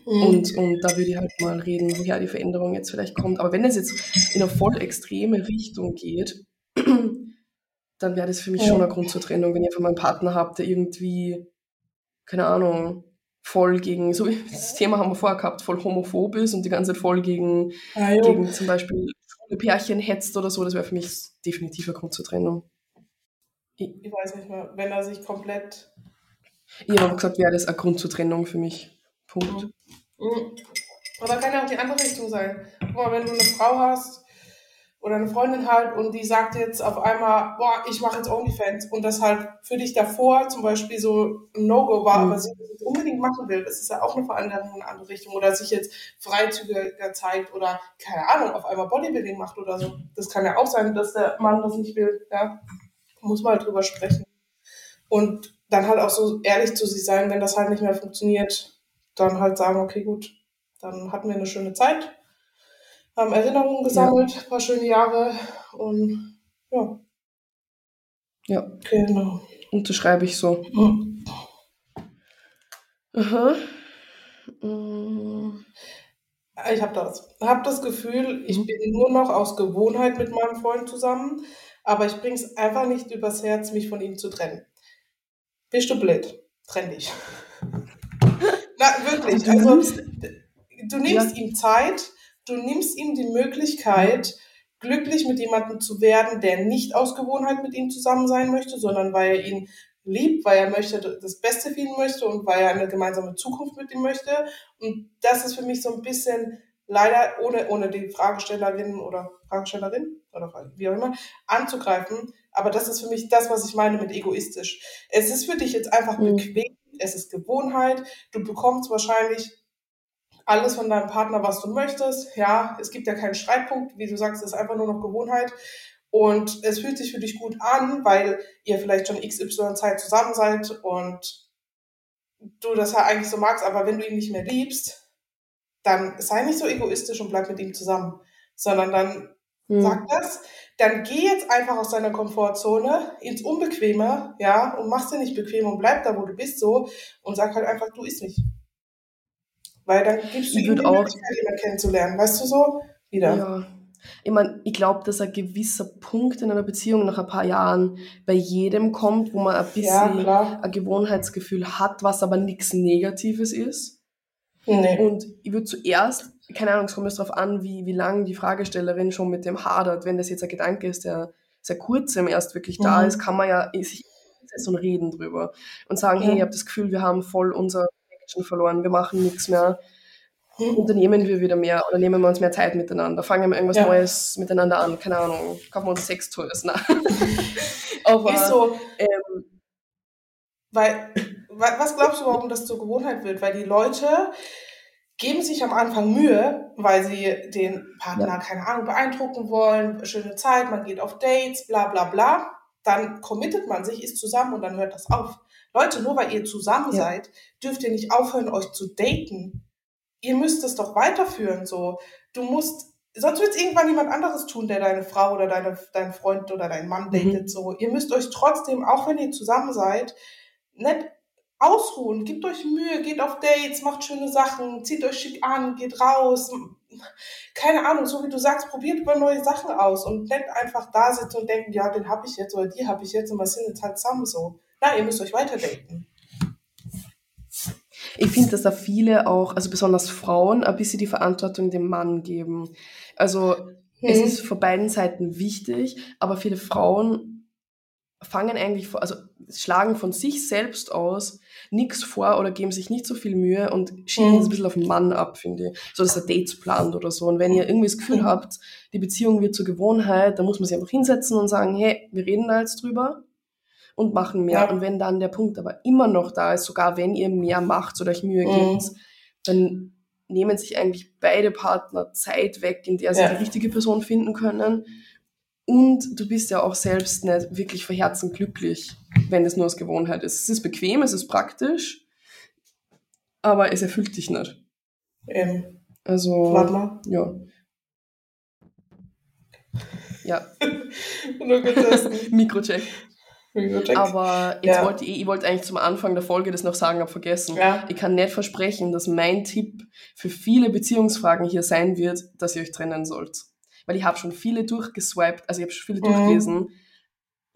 Mhm. Und, und da würde ich halt mal reden, woher die Veränderung jetzt vielleicht kommt. Aber wenn es jetzt in eine voll extreme Richtung geht, dann wäre das für mich ja. schon ein Grund zur Trennung, wenn ihr von meinem Partner habt, der irgendwie, keine Ahnung, voll gegen, so das Thema haben wir vorher gehabt, voll homophob ist und die ganze Zeit voll gegen, ah, gegen zum Beispiel Pärchen hetzt oder so, das wäre für mich definitiv ein Grund zur Trennung.
Ich, ich weiß nicht mehr, wenn er sich komplett.
Ich habe gesagt, wäre das ein Grund zur Trennung für mich. Punkt. Mhm.
mhm. Aber kann ja auch die andere Richtung sein. Guck mal, wenn du eine Frau hast, oder eine Freundin halt und die sagt jetzt auf einmal, boah, ich mache jetzt OnlyFans und das halt für dich davor zum Beispiel so ein No-Go war, mhm. aber sie das unbedingt machen will, das ist ja auch eine Veränderung in eine andere Richtung oder sich jetzt freizügiger zeigt oder keine Ahnung, auf einmal Bodybuilding macht oder so. Das kann ja auch sein, dass der Mann das nicht will, ja. Muss man halt drüber sprechen. Und dann halt auch so ehrlich zu sich sein, wenn das halt nicht mehr funktioniert, dann halt sagen, okay, gut, dann hatten wir eine schöne Zeit, haben Erinnerungen gesammelt, ja. paar schöne Jahre und ja.
Ja.
Genau.
Unterschreibe ich so. Mhm. Aha.
Mhm. Ich habe das. Habe das Gefühl, ich mhm. bin nur noch aus Gewohnheit mit meinem Freund zusammen, aber ich bringe es einfach nicht übers Herz, mich von ihm zu trennen. Bist du blöd? Trenn dich. Na, wirklich. Also, du nimmst ja. ihm Zeit, du nimmst ihm die Möglichkeit, glücklich mit jemandem zu werden, der nicht aus Gewohnheit mit ihm zusammen sein möchte, sondern weil er ihn liebt, weil er möchte, das Beste für ihn möchte und weil er eine gemeinsame Zukunft mit ihm möchte. Und das ist für mich so ein bisschen leider, ohne, ohne die Fragestellerin oder Fragestellerin oder wie auch immer, anzugreifen. Aber das ist für mich das, was ich meine mit egoistisch. Es ist für dich jetzt einfach mhm. bequem, es ist Gewohnheit. Du bekommst wahrscheinlich alles von deinem Partner, was du möchtest. Ja, es gibt ja keinen Streitpunkt, wie du sagst, es ist einfach nur noch Gewohnheit. Und es fühlt sich für dich gut an, weil ihr vielleicht schon XY Zeit zusammen seid und du das ja eigentlich so magst, aber wenn du ihn nicht mehr liebst, dann sei nicht so egoistisch und bleib mit ihm zusammen, sondern dann hm. sag das, dann geh jetzt einfach aus deiner Komfortzone ins Unbequeme, ja, und mach's dir nicht bequem und bleib da, wo du bist, so, und sag halt einfach, du isst nicht. Weil dann gibst du ihm die auch, Möglichkeit, jemanden kennenzulernen, weißt du so? Wieder.
Ja. Ich meine, ich glaube, dass ein gewisser Punkt in einer Beziehung nach ein paar Jahren bei jedem kommt, wo man ein bisschen ja, ein Gewohnheitsgefühl hat, was aber nichts Negatives ist. Nee. Und ich würde zuerst, keine Ahnung, es kommt jetzt darauf an, wie, wie lange die Fragestellerin schon mit dem hadert. Wenn das jetzt ein Gedanke ist, der sehr kurzem erst wirklich da mhm. ist, kann man ja sich so reden drüber und sagen, mhm. hey, ich habe das Gefühl, wir haben voll unser Connection verloren, wir machen nichts mehr. hm. unternehmen wir wieder mehr oder nehmen wir uns mehr Zeit miteinander, fangen wir irgendwas ja. Neues miteinander an, keine Ahnung, kaufen wir uns Sextoys?
Aber, Ist so, ähm, weil, was glaubst du, warum das zur Gewohnheit wird? Weil die Leute geben sich am Anfang Mühe, weil sie den Partner, ja. keine Ahnung, beeindrucken wollen, schöne Zeit, man geht auf Dates, bla bla bla. Dann committet man sich, ist zusammen und dann hört das auf. Leute, nur weil ihr zusammen ja. seid, dürft ihr nicht aufhören, euch zu daten. Ihr müsst es doch weiterführen, so. Du musst, sonst wird es irgendwann jemand anderes tun, der deine Frau oder deine, dein Freund oder dein Mann mhm. datet, so. Ihr müsst euch trotzdem, auch wenn ihr zusammen seid, nicht ausruhen, gebt euch Mühe, geht auf Dates, macht schöne Sachen, zieht euch schick an, geht raus. Keine Ahnung, so wie du sagst, probiert über neue Sachen aus und nicht einfach da sitzen und denken, ja, den habe ich jetzt oder die habe ich jetzt und wir sind jetzt halt zusammen so. Nein, ihr müsst euch weiter daten.
Ich finde, dass da viele auch, also besonders Frauen, ein bisschen die Verantwortung dem Mann geben. Also hm. es ist von beiden Seiten wichtig, aber viele Frauen fangen eigentlich vor, also schlagen von sich selbst aus nichts vor oder geben sich nicht so viel Mühe und schieben mhm. es ein bisschen auf den Mann ab, finde ich. So, dass er Dates plant oder so. Und wenn ihr irgendwie das Gefühl mhm. habt, die Beziehung wird zur Gewohnheit, dann muss man sich einfach hinsetzen und sagen, hey, wir reden da jetzt drüber und machen mehr. Ja. Und wenn dann der Punkt aber immer noch da ist, sogar wenn ihr mehr macht oder euch Mühe mhm. gibt, dann nehmen sich eigentlich beide Partner Zeit weg, in der sie ja. die richtige Person finden können. Und du bist ja auch selbst nicht wirklich von Herzen glücklich, wenn es nur aus Gewohnheit ist. Es ist bequem, es ist praktisch, aber es erfüllt dich nicht. Ähm, also, warte mal. Ja. Ja. Nur Mikrocheck. Aber jetzt ja. wollte ich, ich wollte eigentlich zum Anfang der Folge das noch sagen, habe vergessen. Ja. Ich kann nicht versprechen, dass mein Tipp für viele Beziehungsfragen hier sein wird, dass ihr euch trennen sollt. Weil ich habe schon viele durchgeswiped, also ich habe schon viele mhm. durchgelesen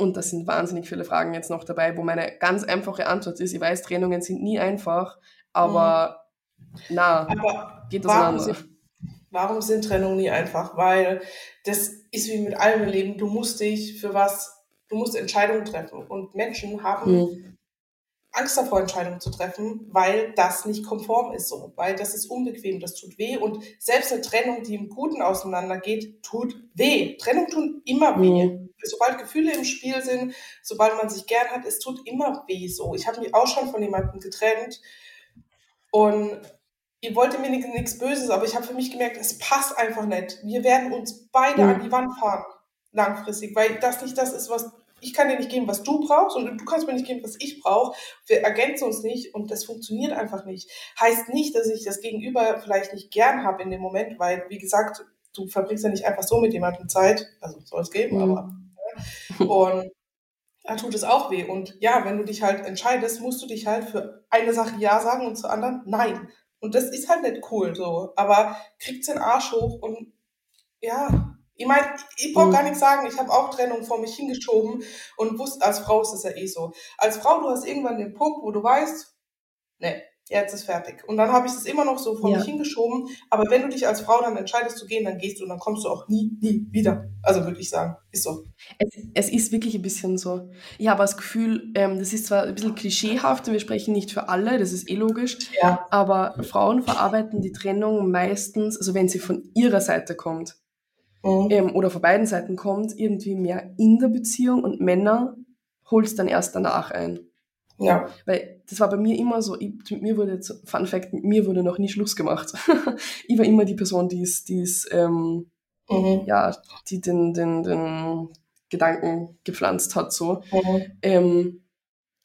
und da sind wahnsinnig viele Fragen jetzt noch dabei, wo meine ganz einfache Antwort ist, ich weiß, Trennungen sind nie einfach, aber mhm. na,
aber geht das warum sind, warum sind Trennungen nie einfach? Weil das ist wie mit allem im Leben, du musst dich für was du musst Entscheidungen treffen. Und Menschen haben mhm. Angst davor, Entscheidungen zu treffen, weil das nicht konform ist so, weil das ist unbequem, das tut weh. Und selbst eine Trennung, die im Guten auseinandergeht, tut weh. Trennung tun immer weh. Mhm. Sobald Gefühle im Spiel sind, sobald man sich gern hat, es tut immer weh so. Ich habe mich auch schon von jemandem getrennt und ihr wollte mir nichts Böses, aber ich habe für mich gemerkt, es passt einfach nicht. Wir werden uns beide mhm. an die Wand fahren langfristig, weil das nicht das ist, was ich kann dir nicht geben, was du brauchst und du kannst mir nicht geben, was ich brauche. Wir ergänzen uns nicht und das funktioniert einfach nicht. Heißt nicht, dass ich das Gegenüber vielleicht nicht gern habe in dem Moment, weil, wie gesagt, du verbringst ja nicht einfach so mit jemandem Zeit, also soll es geben, mhm. aber ja. und da tut es auch weh. Und ja, wenn du dich halt entscheidest, musst du dich halt für eine Sache Ja sagen und zur anderen Nein. Und das ist halt nicht cool so. Aber kriegst den Arsch hoch und ja, ich meine, ich brauche gar nichts sagen, ich habe auch Trennung vor mich hingeschoben und wusste, als Frau ist es ja eh so. Als Frau, du hast irgendwann den Punkt, wo du weißt, ne, jetzt ist fertig. Und dann habe ich es immer noch so vor ja. mich hingeschoben. Aber wenn du dich als Frau dann entscheidest zu gehen, dann gehst du und dann kommst du auch nie, nie wieder. Also würde ich sagen, ist so.
Es, es ist wirklich ein bisschen so. Ich habe das Gefühl, ähm, das ist zwar ein bisschen klischeehaft und wir sprechen nicht für alle, das ist eh logisch. Ja. Aber Frauen verarbeiten die Trennung meistens, also wenn sie von ihrer Seite kommt, mhm. ähm, oder von beiden Seiten kommt, irgendwie mehr in der Beziehung und Männer holt es dann erst danach ein. Ja. Weil das war bei mir immer so, ich, mit mir wurde, Fun Fact, mit mir wurde noch nie Schluss gemacht. ich war immer die Person, die es, die es, ähm, mhm. ja, die den, den, den Gedanken gepflanzt hat, so. Mhm. Ähm,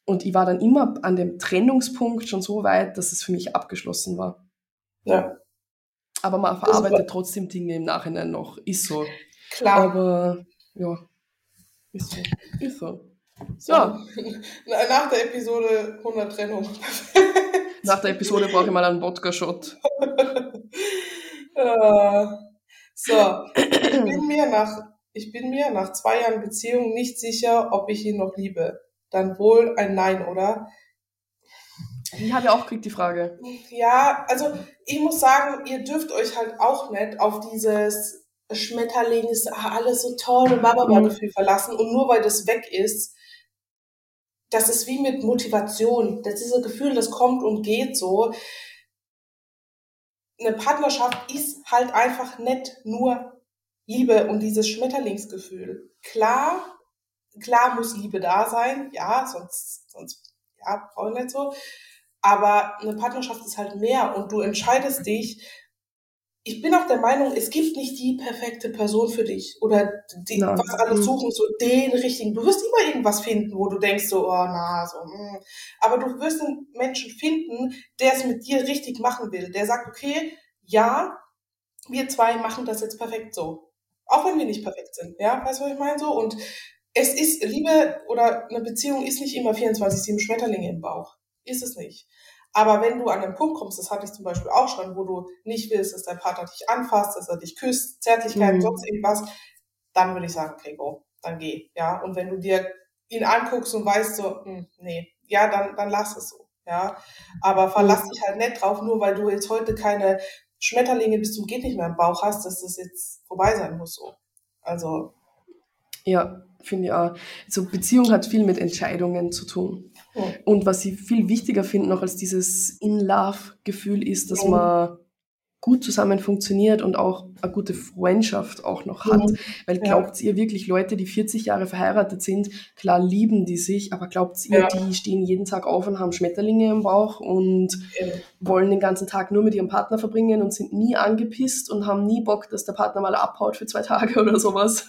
und ich war dann immer an dem Trennungspunkt schon so weit, dass es für mich abgeschlossen war. Ja. Aber man verarbeitet trotzdem Dinge im Nachhinein noch. Ist so. Klar. Aber ja, ist so. Ist so.
so. Ja. Nach der Episode 100 Trennung.
Nach der Episode brauche ich mal einen Wodka-Shot.
uh, so, ich bin, mir nach, ich bin mir nach zwei Jahren Beziehung nicht sicher, ob ich ihn noch liebe. Dann wohl ein Nein, oder?
Die habe ich auch gekriegt, die Frage.
Ja, also ich muss sagen, ihr dürft euch halt auch nicht auf dieses Schmetterlings, ah, alles so toll und Bababa-Gefühl mhm. verlassen. Und nur weil das weg ist, das ist wie mit Motivation. Das ist ein Gefühl, das kommt und geht so. eine Partnerschaft ist halt einfach nicht nur Liebe und dieses Schmetterlingsgefühl. Klar, klar muss Liebe da sein, ja, sonst, sonst, ja, brauche ich nicht so. Aber eine Partnerschaft ist halt mehr und du entscheidest dich, ich bin auch der Meinung, es gibt nicht die perfekte Person für dich oder die, ja. was alle mhm. suchen, so den richtigen. Du wirst immer irgendwas finden, wo du denkst so, oh na, so. Mm. Aber du wirst einen Menschen finden, der es mit dir richtig machen will, der sagt, okay, ja, wir zwei machen das jetzt perfekt so, auch wenn wir nicht perfekt sind. Ja, weißt du, was ich meine so? Und es ist Liebe oder eine Beziehung ist nicht immer 24/7 Schmetterlinge im Bauch, ist es nicht. Aber wenn du an den Punkt kommst, das hatte ich zum Beispiel auch schon, wo du nicht willst, dass dein Partner dich anfasst, dass er dich küsst, Zärtlichkeit, mhm. sonst irgendwas, dann würde ich sagen, okay, go, dann geh, ja. Und wenn du dir ihn anguckst und weißt so, hm, nee, ja, dann, dann lass es so, ja. Aber verlass mhm. dich halt nicht drauf, nur weil du jetzt heute keine Schmetterlinge bis zum geht nicht mehr im Bauch hast, dass das jetzt vorbei sein muss, so. Also.
Ja, finde ich auch. So Beziehung hat viel mit Entscheidungen zu tun. Und was ich viel wichtiger finde noch als dieses In-Love-Gefühl ist, dass man gut zusammen funktioniert und auch eine gute Freundschaft auch noch hat. Mhm. Weil glaubt ja. ihr wirklich, Leute, die 40 Jahre verheiratet sind, klar lieben die sich, aber glaubt ihr, ja. die stehen jeden Tag auf und haben Schmetterlinge im Bauch und ja. wollen den ganzen Tag nur mit ihrem Partner verbringen und sind nie angepisst und haben nie Bock, dass der Partner mal abhaut für zwei Tage oder sowas?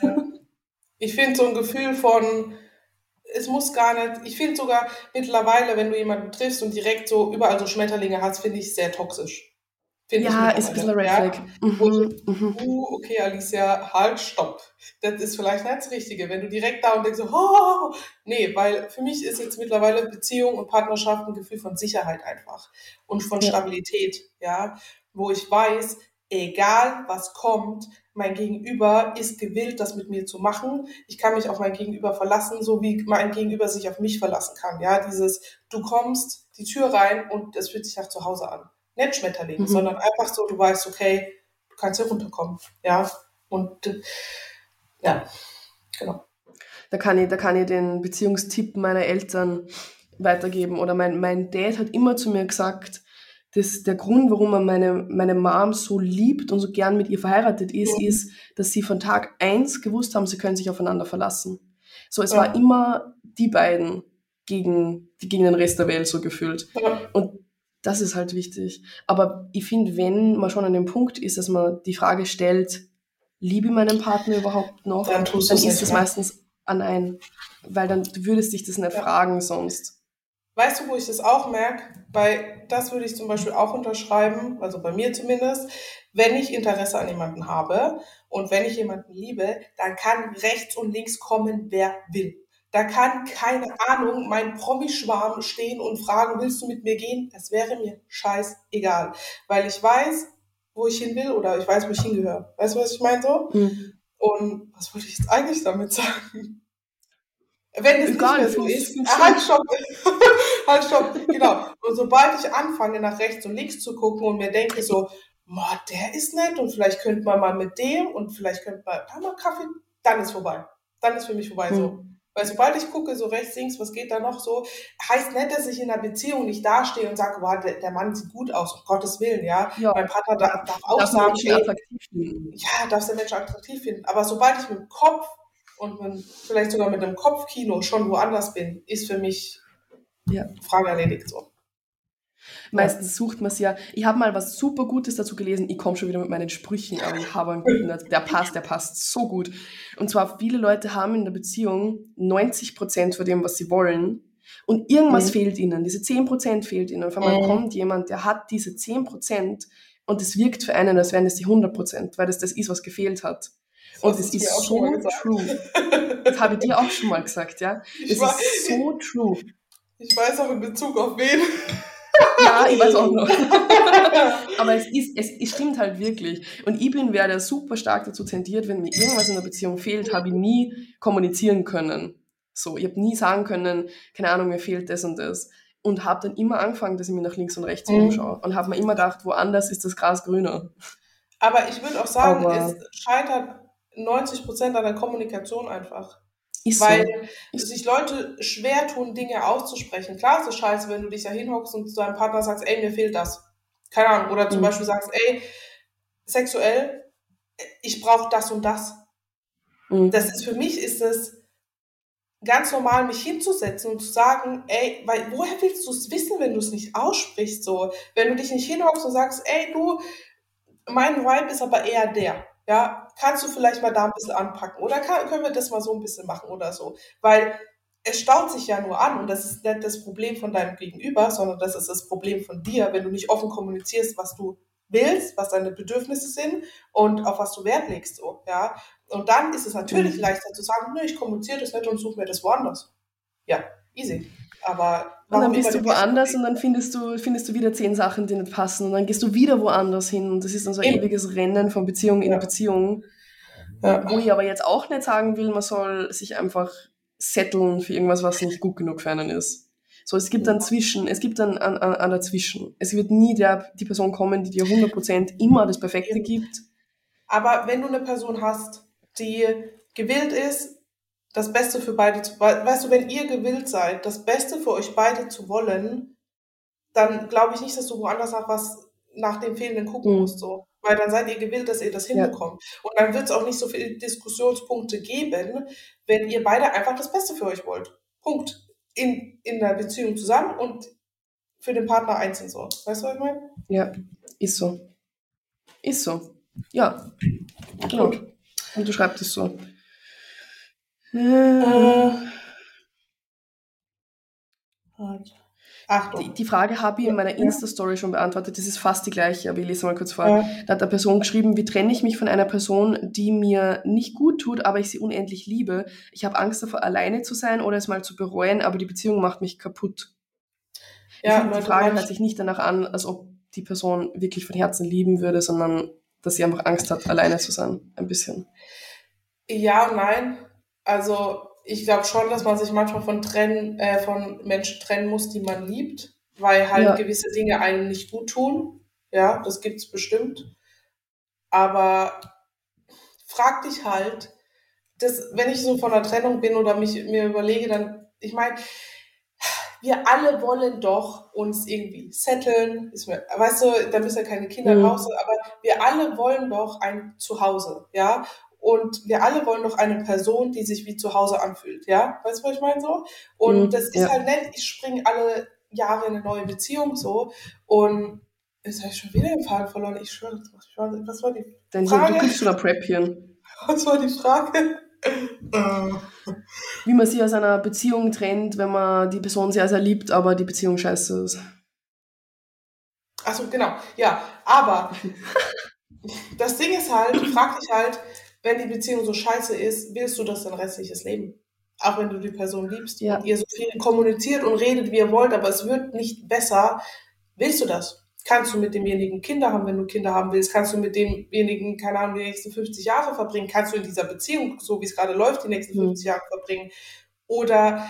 Ich finde so ein Gefühl von, es muss gar nicht, ich finde sogar mittlerweile, wenn du jemanden triffst und direkt so überall so Schmetterlinge hast, finde ich sehr toxisch.
Find ja, ist ein bisschen Red Flag.
Mhm. Uh, okay, Alicia, halt, stopp. Das ist vielleicht nicht das Richtige. Wenn du direkt da und denkst so, oh, nee, weil für mich ist jetzt mittlerweile Beziehung und Partnerschaft ein Gefühl von Sicherheit einfach und von. Stabilität, ja, wo ich weiß, egal was kommt, mein Gegenüber ist gewillt, das mit mir zu machen. Ich kann mich auf mein Gegenüber verlassen, so wie mein Gegenüber sich auf mich verlassen kann. Ja, dieses, du kommst die Tür rein und es fühlt sich nach zu Hause an. Nicht Schmetterling, mhm. sondern einfach so, du weißt, okay, du kannst hier runterkommen. Ja, und ja, genau.
Da kann ich, da kann ich den Beziehungstipp meiner Eltern weitergeben. Oder mein, mein Dad hat immer zu mir gesagt, das, der Grund, warum er meine, meine Mom so liebt und so gern mit ihr verheiratet ist, mhm. ist, dass sie von Tag eins gewusst haben, sie können sich aufeinander verlassen. So, es ja. war immer die beiden gegen, gegen den Rest der Welt so gefühlt. Ja. Und das ist halt wichtig. Aber ich finde, wenn man schon an dem Punkt ist, dass man die Frage stellt, liebe ich meinen Partner überhaupt noch, dann, dann ist es meistens an ein, weil dann du würdest dich das nicht ja. fragen sonst.
Weißt du, wo ich das auch merke? Bei, das würde ich zum Beispiel auch unterschreiben, also bei mir zumindest. Wenn ich Interesse an jemanden habe und wenn ich jemanden liebe, dann kann rechts und links kommen, wer will. Da kann, keine Ahnung, mein Promischwarm stehen und fragen, willst du mit mir gehen? Das wäre mir scheißegal. Weil ich weiß, wo ich hin will oder ich weiß, wo ich hingehöre. Weißt du, was ich meine so? Mhm. Und was wollte ich jetzt eigentlich damit sagen? Wenn es Egal, nicht mehr so ist, halt stopp, halt stopp, genau. Und sobald ich anfange, nach rechts und links zu gucken und mir denke so, boah, der ist nett und vielleicht könnte man mal mit dem und vielleicht könnte man da mal Kaffee, dann ist vorbei. Dann ist für mich vorbei so. Hm. Weil sobald ich gucke, so rechts, links, was geht da noch so, heißt nicht, dass ich in einer Beziehung nicht dastehe und sage, wow, der, der Mann sieht gut aus, um Gottes Willen, ja. ja. Mein Partner darf, darf auch darf sagen, ey, ja, darf der Mensch attraktiv finden. Aber sobald ich mit dem Kopf und man vielleicht sogar mit einem Kopfkino schon woanders bin, ist für mich ja. Frage erledigt so.
Meistens sucht man es ja. Ich habe mal was super Gutes dazu gelesen. Ich komme schon wieder mit meinen Sprüchen, aber ich habe einen guten, der passt, der passt so gut. Und zwar, viele Leute haben in der Beziehung 90 Prozent von dem, was sie wollen. Und irgendwas mhm. fehlt ihnen. Diese 10 Prozent fehlt ihnen. Und auf einmal mhm. kommt jemand, der hat diese 10 Prozent und es wirkt für einen, als wären es die 100 Prozent, weil das das ist, was gefehlt hat. Und es ist so true. Das habe ich dir auch schon mal gesagt, ja. Es ist so true.
Ich weiß auch in Bezug auf wen.
Ja, ich weiß auch noch. Aber es, ist, es, es stimmt halt wirklich. Und ich bin wer, der super stark dazu tendiert, wenn mir irgendwas in der Beziehung fehlt, habe ich nie kommunizieren können. So, ich habe nie sagen können, keine Ahnung, mir fehlt das und das. Und habe dann immer angefangen, dass ich mir nach links und rechts mhm. umschaue. Und habe mir immer gedacht, woanders ist das Gras grüner.
Aber ich würde auch sagen, Aber es scheitert 90 Prozent an der Kommunikation einfach. Ist Weil so. sich Leute schwer tun, Dinge auszusprechen. Klar ist es scheiße, wenn du dich da hinhockst und zu deinem Partner sagst, ey, mir fehlt das. Keine Ahnung. Oder zum mhm. Beispiel sagst, ey, sexuell, ich brauche das und das. Mhm. Das ist für mich ist es ganz normal, mich hinzusetzen und zu sagen, ey, weil woher willst du es wissen, wenn du es nicht aussprichst? So, wenn du dich nicht hinhockst und sagst, ey, du, mein Vibe ist aber eher der. Ja, kannst du vielleicht mal da ein bisschen anpacken oder kann, können wir das mal so ein bisschen machen oder so? Weil es staut sich ja nur an und das ist nicht das Problem von deinem Gegenüber, sondern das ist das Problem von dir, wenn du nicht offen kommunizierst, was du willst, was deine Bedürfnisse sind und auf was du Wert legst, so, ja. Und dann ist es natürlich mhm. leichter zu sagen, nö, ich kommuniziere das nicht und suche mir das woanders. Ja, easy. Aber
und dann bist du woanders und dann findest du, findest du wieder zehn Sachen, die nicht passen und dann gehst du wieder woanders hin und das ist dann so ein Eben. ewiges Rennen von Beziehung in ja. Beziehung. Ja. Wo ich aber jetzt auch nicht sagen will, man soll sich einfach setteln für irgendwas, was nicht gut genug für einen ist. So, es gibt dann zwischen, es gibt dann an, an, an dazwischen. Es wird nie der, die Person kommen, die dir 100% immer das Perfekte gibt.
Aber wenn du eine Person hast, die gewillt ist, das Beste für beide zu, weißt du, wenn ihr gewillt seid, das Beste für euch beide zu wollen, dann glaube ich nicht, dass du woanders nach was, nach dem Fehlenden gucken mhm. musst, so. Weil dann seid ihr gewillt, dass ihr das hinbekommt. Ja. Und dann wird es auch nicht so viele Diskussionspunkte geben, wenn ihr beide einfach das Beste für euch wollt. Punkt. In, in der Beziehung zusammen und für den Partner einzeln so. Weißt du, was ich meine?
Ja, ist so. Ist so. Ja. Genau. Und du schreibst es so. Äh. Achtung. Die, die Frage habe ich in meiner Insta-Story schon beantwortet. Das ist fast die gleiche, aber ich lese mal kurz vor. Ja. Da hat eine Person geschrieben, wie trenne ich mich von einer Person, die mir nicht gut tut, aber ich sie unendlich liebe. Ich habe Angst davor, alleine zu sein oder es mal zu bereuen, aber die Beziehung macht mich kaputt. Ja, finde, die Frage hört sich nicht danach an, als ob die Person wirklich von Herzen lieben würde, sondern dass sie einfach Angst hat, alleine zu sein. Ein bisschen.
Ja und nein. Also ich glaube schon, dass man sich manchmal von, trennen, äh, von Menschen trennen muss, die man liebt, weil halt ja. gewisse Dinge einem nicht gut tun. Ja, das gibt es bestimmt. Aber frag dich halt, das, wenn ich so von der Trennung bin oder mich mir überlege, dann, ich meine, wir alle wollen doch uns irgendwie setteln, ist mir, weißt du, da müssen ja keine Kinder mhm. raus, aber wir alle wollen doch ein Zuhause, ja. Und wir alle wollen doch eine Person, die sich wie zu Hause anfühlt, ja? Weißt du, was ich meine so? Und mhm, das ist ja. halt nett, ich springe alle Jahre in eine neue Beziehung so und jetzt habe ich schon wieder den Faden verloren. Ich schwöre, was war die
Dann Frage? du kriegst schon ein Präppchen.
Was war die Frage?
Wie man sich aus einer Beziehung trennt, wenn man die Person sehr, sehr liebt, aber die Beziehung scheiße ist.
Achso, genau. Ja, aber das Ding ist halt, frag dich halt, wenn die Beziehung so scheiße ist, willst du das dein restliches Leben? Auch wenn du die Person liebst ja. und ihr so viel kommuniziert und redet, wie ihr wollt, aber es wird nicht besser. Willst du das? Kannst du mit demjenigen Kinder haben, wenn du Kinder haben willst? Kannst du mit demjenigen, keine Ahnung, die nächsten 50 Jahre verbringen? Kannst du in dieser Beziehung, so wie es gerade läuft, die nächsten 50 mhm. Jahre verbringen? Oder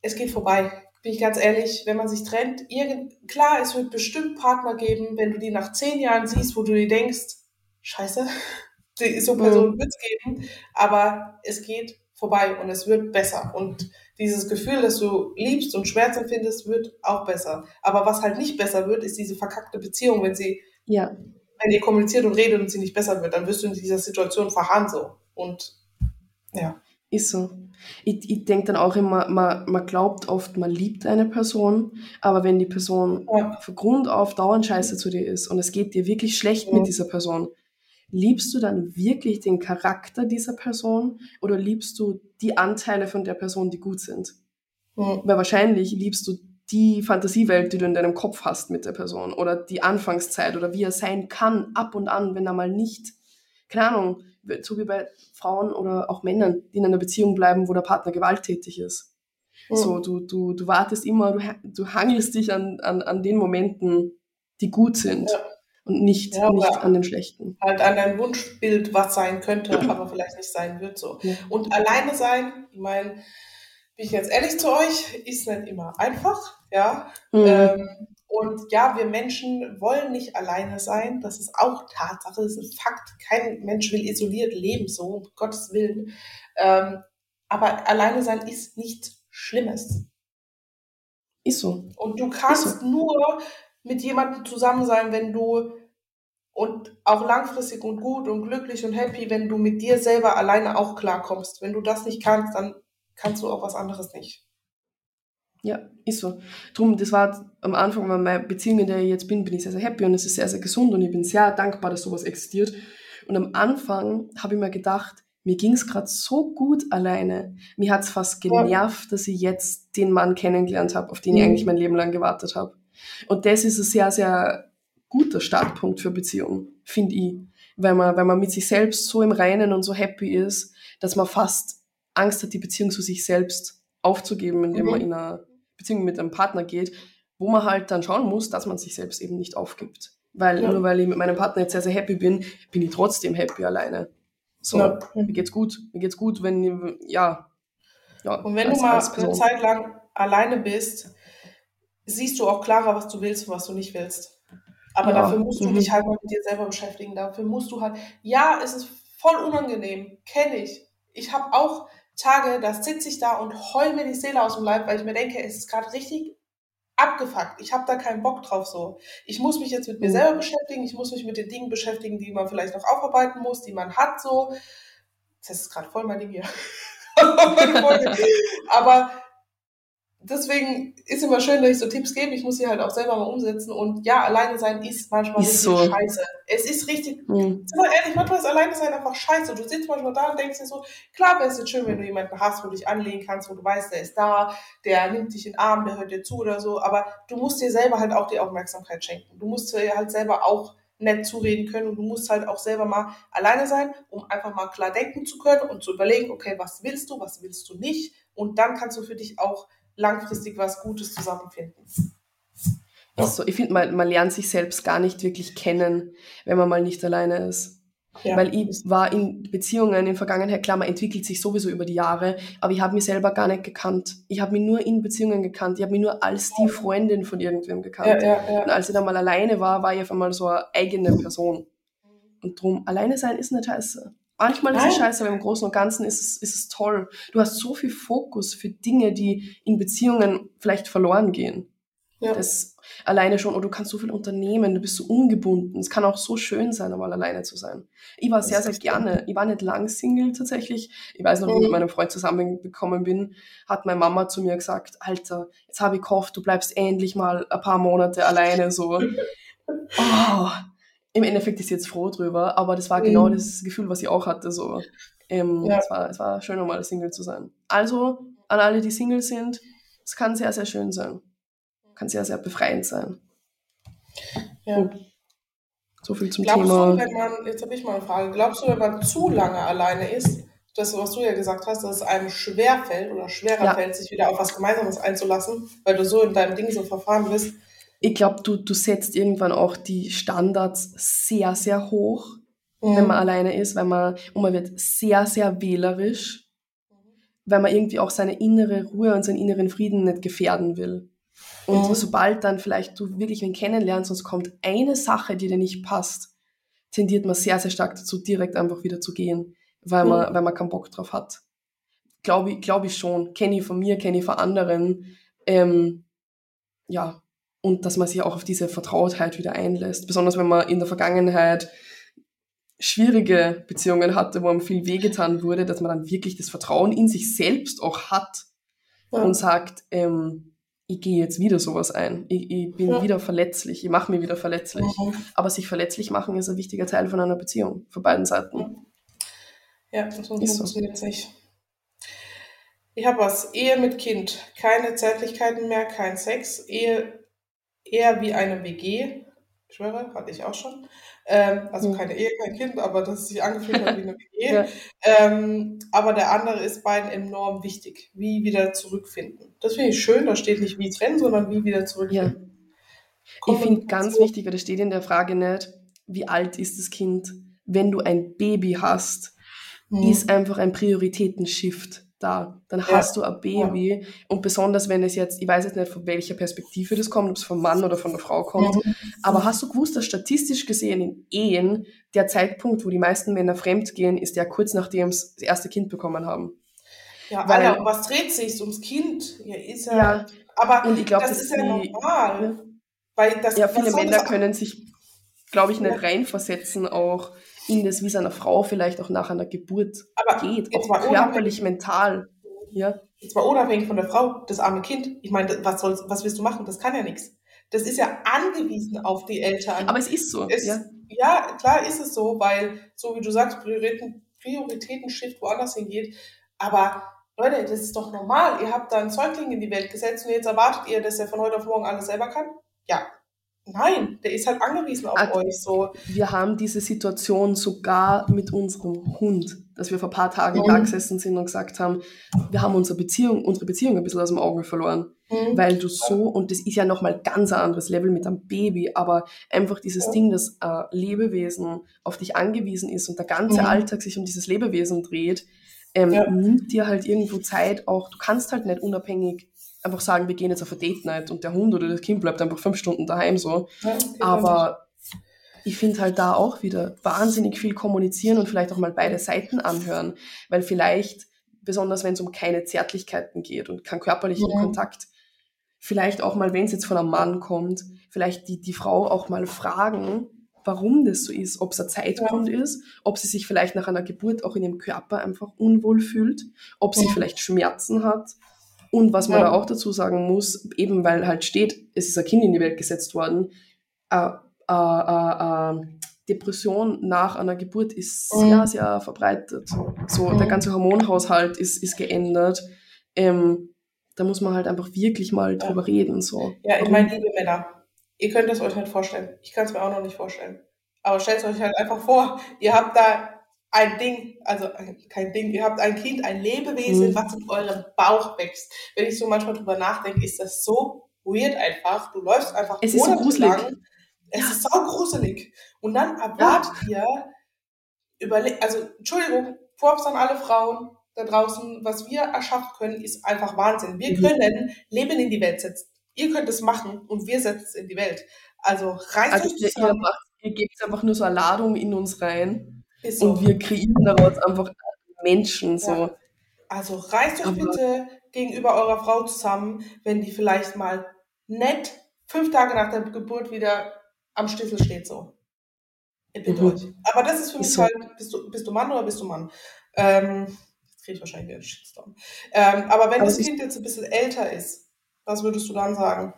es geht vorbei. Bin ich ganz ehrlich, wenn man sich trennt, irgend, klar, es wird bestimmt Partner geben, wenn du die nach zehn Jahren siehst, wo du dir denkst, scheiße, so Personen mhm. wird es geben, aber es geht vorbei und es wird besser. Und dieses Gefühl, dass du liebst und Schmerz empfindest, wird auch besser. Aber was halt nicht besser wird, ist diese verkackte Beziehung, wenn sie, ja. wenn ihr kommuniziert und redet und sie nicht besser wird, dann wirst du in dieser Situation verharren so. Und ja.
Ist so. Ich, ich denke dann auch immer, man, man glaubt oft, man liebt eine Person, aber wenn die Person ja. von Grund auf dauernd scheiße zu dir ist und es geht dir wirklich schlecht ja. mit dieser Person, liebst du dann wirklich den Charakter dieser Person oder liebst du die Anteile von der Person, die gut sind? Mhm. Weil wahrscheinlich liebst du die Fantasiewelt, die du in deinem Kopf hast mit der Person oder die Anfangszeit oder wie er sein kann ab und an, wenn er mal nicht, keine Ahnung, so wie bei Frauen oder auch Männern, die in einer Beziehung bleiben, wo der Partner gewalttätig ist. Mhm. So, du, du, du wartest immer, du, du hangelst dich an, an, an den Momenten, die gut sind. Ja und nicht, ja, nicht an den schlechten.
Halt an dein Wunschbild, was sein könnte, aber vielleicht nicht sein wird so. Ja. Und alleine sein, ich meine, bin ich jetzt ehrlich zu euch, ist nicht immer einfach, ja. Mhm. Ähm, und ja, wir Menschen wollen nicht alleine sein. Das ist auch Tatsache, das ist Fakt. Kein Mensch will isoliert leben, so, um Gottes Willen. Ähm, aber alleine sein ist nichts Schlimmes.
Ist so.
Und du kannst so. nur mit jemandem zusammen sein, wenn du und auch langfristig und gut und glücklich und happy, wenn du mit dir selber alleine auch klarkommst. Wenn du das nicht kannst, dann kannst du auch was anderes nicht.
Ja, ist so. Drum, das war am Anfang meiner Beziehung, in der ich jetzt bin, bin ich sehr, sehr happy und es ist sehr, sehr gesund und ich bin sehr dankbar, dass sowas existiert. Und am Anfang habe ich mir gedacht, mir ging es gerade so gut alleine. Mir hat es fast genervt, dass ich jetzt den Mann kennengelernt habe, auf den mhm. ich eigentlich mein Leben lang gewartet habe. Und das ist ein sehr, sehr guter Startpunkt für Beziehungen, finde ich. Weil man, weil man mit sich selbst so im Reinen und so happy ist, dass man fast Angst hat, die Beziehung zu sich selbst aufzugeben, indem mhm. man in einer Beziehung mit einem Partner geht, wo man halt dann schauen muss, dass man sich selbst eben nicht aufgibt. Weil ja. nur weil ich mit meinem Partner jetzt sehr, sehr happy bin, bin ich trotzdem happy alleine. So, ja. mir geht's gut. Mir geht's gut, wenn, ja.
ja und wenn du mal eine Zeit lang alleine bist, siehst du auch klarer, was du willst und was du nicht willst. Aber ja. dafür musst du mhm. dich halt mal mit dir selber beschäftigen. Dafür musst du halt, ja, es ist voll unangenehm, kenne ich. Ich habe auch Tage, da sitze ich da und heul mir die Seele aus dem Leib, weil ich mir denke, es ist gerade richtig abgefuckt. Ich habe da keinen Bock drauf so. Ich muss mich jetzt mit mir mhm. selber beschäftigen, ich muss mich mit den Dingen beschäftigen, die man vielleicht noch aufarbeiten muss, die man hat so. Das ist gerade voll mein Ding hier. Aber deswegen ist immer schön, dass ich so Tipps gebe. Ich muss sie halt auch selber mal umsetzen. Und ja, alleine sein ist manchmal ist richtig so. scheiße. Es ist richtig, mhm. sind wir ehrlich, manchmal ist alleine sein einfach scheiße. Du sitzt manchmal da und denkst dir so, klar wäre es jetzt schön, wenn du jemanden hast, wo du dich anlegen kannst, wo du weißt, der ist da, der nimmt dich in den Arm, der hört dir zu oder so. Aber du musst dir selber halt auch die Aufmerksamkeit schenken. Du musst dir halt selber auch nett zureden können und du musst halt auch selber mal alleine sein, um einfach mal klar denken zu können und zu überlegen, okay, was willst du, was willst du nicht und dann kannst du für dich auch langfristig was Gutes zusammenfinden.
Ja. So, ich finde, man, man lernt sich selbst gar nicht wirklich kennen, wenn man mal nicht alleine ist. Ja. Weil ich war in Beziehungen in Vergangenheit, klar, man entwickelt sich sowieso über die Jahre, aber ich habe mich selber gar nicht gekannt. Ich habe mich nur in Beziehungen gekannt. Ich habe mich nur als die Freundin von irgendwem gekannt. Ja, ja, Und als ich dann mal alleine war, war ich auf einmal so eine eigene Person. Und drum, alleine sein ist nicht scheiße. Manchmal ist es scheiße, aber im Großen und Ganzen ist es, ist es toll. Du hast so viel Fokus für Dinge, die in Beziehungen vielleicht verloren gehen. Ja. Das alleine schon, oder du kannst so viel unternehmen, du bist so ungebunden. Es kann auch so schön sein, einmal alleine zu sein. Ich war sehr, sehr gerne. Ich war nicht lang Single tatsächlich. Ich weiß noch, wie ich mit mhm. meinem Freund zusammengekommen bin, hat meine Mama zu mir gesagt, Alter, jetzt habe ich gehofft, du bleibst endlich mal ein paar Monate alleine so. Oh, im Endeffekt ist sie jetzt froh drüber, aber das war genau mhm. das Gefühl, was ich auch hatte. So. Ähm, ja. es, war, es war schön, nochmal Single zu sein. Also, an alle, die Single sind, es kann sehr, sehr schön sein. Kann sehr, sehr befreiend sein.
Ja. So viel zum Glaubst Thema. Du, wenn man, jetzt habe ich mal eine Frage. Glaubst du, wenn man zu lange alleine ist, das, was du ja gesagt hast, dass es einem schwer fällt oder schwerer ja. fällt, sich wieder auf was Gemeinsames einzulassen, weil du so in deinem Ding so verfahren bist,
ich glaube, du, du setzt irgendwann auch die Standards sehr, sehr hoch, mhm. wenn man alleine ist, weil man, und man wird sehr, sehr wählerisch, weil man irgendwie auch seine innere Ruhe und seinen inneren Frieden nicht gefährden will. Und mhm. sobald dann vielleicht du wirklich wen kennenlernst und es kommt eine Sache, die dir nicht passt, tendiert man sehr, sehr stark dazu, direkt einfach wieder zu gehen, weil, mhm. man, weil man keinen Bock drauf hat. Glaube ich, glaub ich schon. Kenne ich von mir, kenne ich von anderen. Ähm, ja, und dass man sich auch auf diese Vertrautheit wieder einlässt. Besonders wenn man in der Vergangenheit schwierige Beziehungen hatte, wo einem viel wehgetan wurde, dass man dann wirklich das Vertrauen in sich selbst auch hat ja. und sagt, ähm, ich gehe jetzt wieder sowas ein. Ich, ich bin ja. wieder verletzlich, ich mache mich wieder verletzlich. Mhm. Aber sich verletzlich machen ist ein wichtiger Teil von einer Beziehung, von beiden Seiten.
Ja, sonst funktioniert so. nicht. Ich habe was. Ehe mit Kind. Keine Zärtlichkeiten mehr, kein Sex. Ehe eher wie eine WG. Ich schwöre, hatte ich auch schon. Ähm, also hm. keine Ehe, kein Kind, aber dass sich angefühlt hat wie eine WG. ja. ähm, aber der andere ist beiden enorm wichtig. Wie wieder zurückfinden. Das finde ich schön. Da steht nicht wie trennen, sondern wie wieder zurückfinden.
Ja. Ich finde ganz wichtig, weil das steht in der Frage nicht, wie alt ist das Kind. Wenn du ein Baby hast, hm. ist einfach ein Prioritätenshift da. Dann ja. hast du ein Baby ja. und besonders wenn es jetzt, ich weiß jetzt nicht von welcher Perspektive das kommt, ob es vom Mann oder von der Frau kommt, mhm. aber hast du gewusst, dass statistisch gesehen in Ehen der Zeitpunkt, wo die meisten Männer fremd gehen, ist der kurz nachdem sie das erste Kind bekommen haben.
Ja, Weil, Alter, was dreht sich ums Kind? Ja, ist ja, ja aber und ich glaub, das, das ist ja normal.
Weil das, ja, viele Männer können sich, glaube ich, nicht reinversetzen, auch in das, wie es einer Frau vielleicht auch nach einer Geburt Aber geht, auch körperlich, mental. Ja.
Jetzt mal unabhängig von der Frau, das arme Kind. Ich meine, was soll, was willst du machen? Das kann ja nichts. Das ist ja angewiesen auf die Eltern.
Aber es ist so.
Es,
ja.
ja, klar ist es so, weil, so wie du sagst, Prioritäten, Prioritäten-Shift woanders hingeht. Aber Leute, das ist doch normal. Ihr habt da einen Säugling in die Welt gesetzt und jetzt erwartet ihr, dass er von heute auf morgen alles selber kann? Ja. Nein, der ist halt angewiesen auf also, euch. So.
Wir haben diese Situation sogar mit unserem Hund, dass wir vor ein paar Tagen mhm. da gesessen sind und gesagt haben, wir haben unsere Beziehung, unsere Beziehung ein bisschen aus dem Auge verloren. Mhm. Weil du so, und das ist ja nochmal ganz ein anderes Level mit einem Baby, aber einfach dieses mhm. Ding, dass ein Lebewesen auf dich angewiesen ist und der ganze mhm. Alltag sich um dieses Lebewesen dreht, ähm, ja. nimmt dir halt irgendwo Zeit auch, du kannst halt nicht unabhängig einfach sagen, wir gehen jetzt auf eine Date Night und der Hund oder das Kind bleibt einfach fünf Stunden daheim so. Ja, Aber ich finde halt da auch wieder wahnsinnig viel kommunizieren und vielleicht auch mal beide Seiten anhören, weil vielleicht, besonders wenn es um keine Zärtlichkeiten geht und keinen körperlichen ja. Kontakt, vielleicht auch mal, wenn es jetzt von einem Mann kommt, vielleicht die, die Frau auch mal fragen, warum das so ist, ob es ein Zeitgrund ja. ist, ob sie sich vielleicht nach einer Geburt auch in ihrem Körper einfach unwohl fühlt, ob sie ja. vielleicht Schmerzen hat. Und was man ja. da auch dazu sagen muss, eben weil halt steht, es ist ein Kind in die Welt gesetzt worden, äh, äh, äh, äh Depression nach einer Geburt ist sehr, sehr verbreitet. So, der ganze Hormonhaushalt ist, ist geändert. Ähm, da muss man halt einfach wirklich mal drüber reden. So.
Ja, ich meine, liebe Männer, Ihr könnt es euch nicht vorstellen. Ich kann es mir auch noch nicht vorstellen. Aber stellt es euch halt einfach vor, ihr habt da ein Ding, also kein Ding, ihr habt ein Kind, ein Lebewesen, mhm. was in eurem Bauch wächst. Wenn ich so manchmal drüber nachdenke, ist das so weird einfach. Du läufst einfach
es ist so gruselig. Lang.
Es ja. ist so gruselig. Und dann erwartet ja. ihr, überle also Entschuldigung, Props an alle Frauen da draußen, was wir erschaffen können, ist einfach Wahnsinn. Wir mhm. können Leben in die Welt setzen ihr könnt es machen und wir setzen es in die Welt. Also reißt also euch zusammen.
Ihr, ihr gebt einfach nur so eine Ladung in uns rein so. und wir kreieren daraus einfach Menschen. So. Ja.
Also reißt euch bitte gegenüber eurer Frau zusammen, wenn die vielleicht mal nett fünf Tage nach der Geburt wieder am Schlüssel steht so. Ich bitte mhm. euch. Aber das ist für mich ist so. halt, bist du, bist du Mann oder bist du Mann? Ähm, jetzt kriege ich wahrscheinlich wieder einen Shitstorm. Ähm, aber wenn aber das Kind jetzt ein bisschen älter ist, was würdest du dann sagen?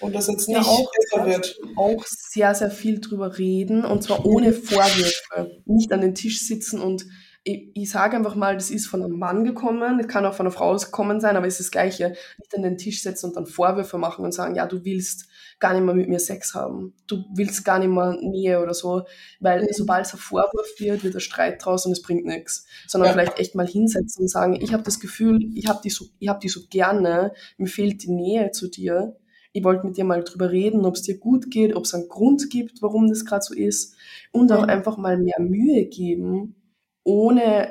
Und das jetzt nicht auch, besser wird.
Auch sehr, sehr viel drüber reden und zwar ohne Vorwürfe. Nicht an den Tisch sitzen und ich, ich sage einfach mal, das ist von einem Mann gekommen, das kann auch von einer Frau gekommen sein, aber es ist das Gleiche. Nicht an den Tisch setzen und dann Vorwürfe machen und sagen, ja, du willst gar nicht mehr mit mir Sex haben. Du willst gar nicht mehr Nähe oder so, weil mhm. sobald es ein Vorwurf wird, wird ein Streit draus und es bringt nichts. Sondern ja. vielleicht echt mal hinsetzen und sagen, ich habe das Gefühl, ich habe die, so, hab die so gerne, mir fehlt die Nähe zu dir. Ich wollte mit dir mal drüber reden, ob es dir gut geht, ob es einen Grund gibt, warum das gerade so ist. Und auch einfach mal mehr Mühe geben, ohne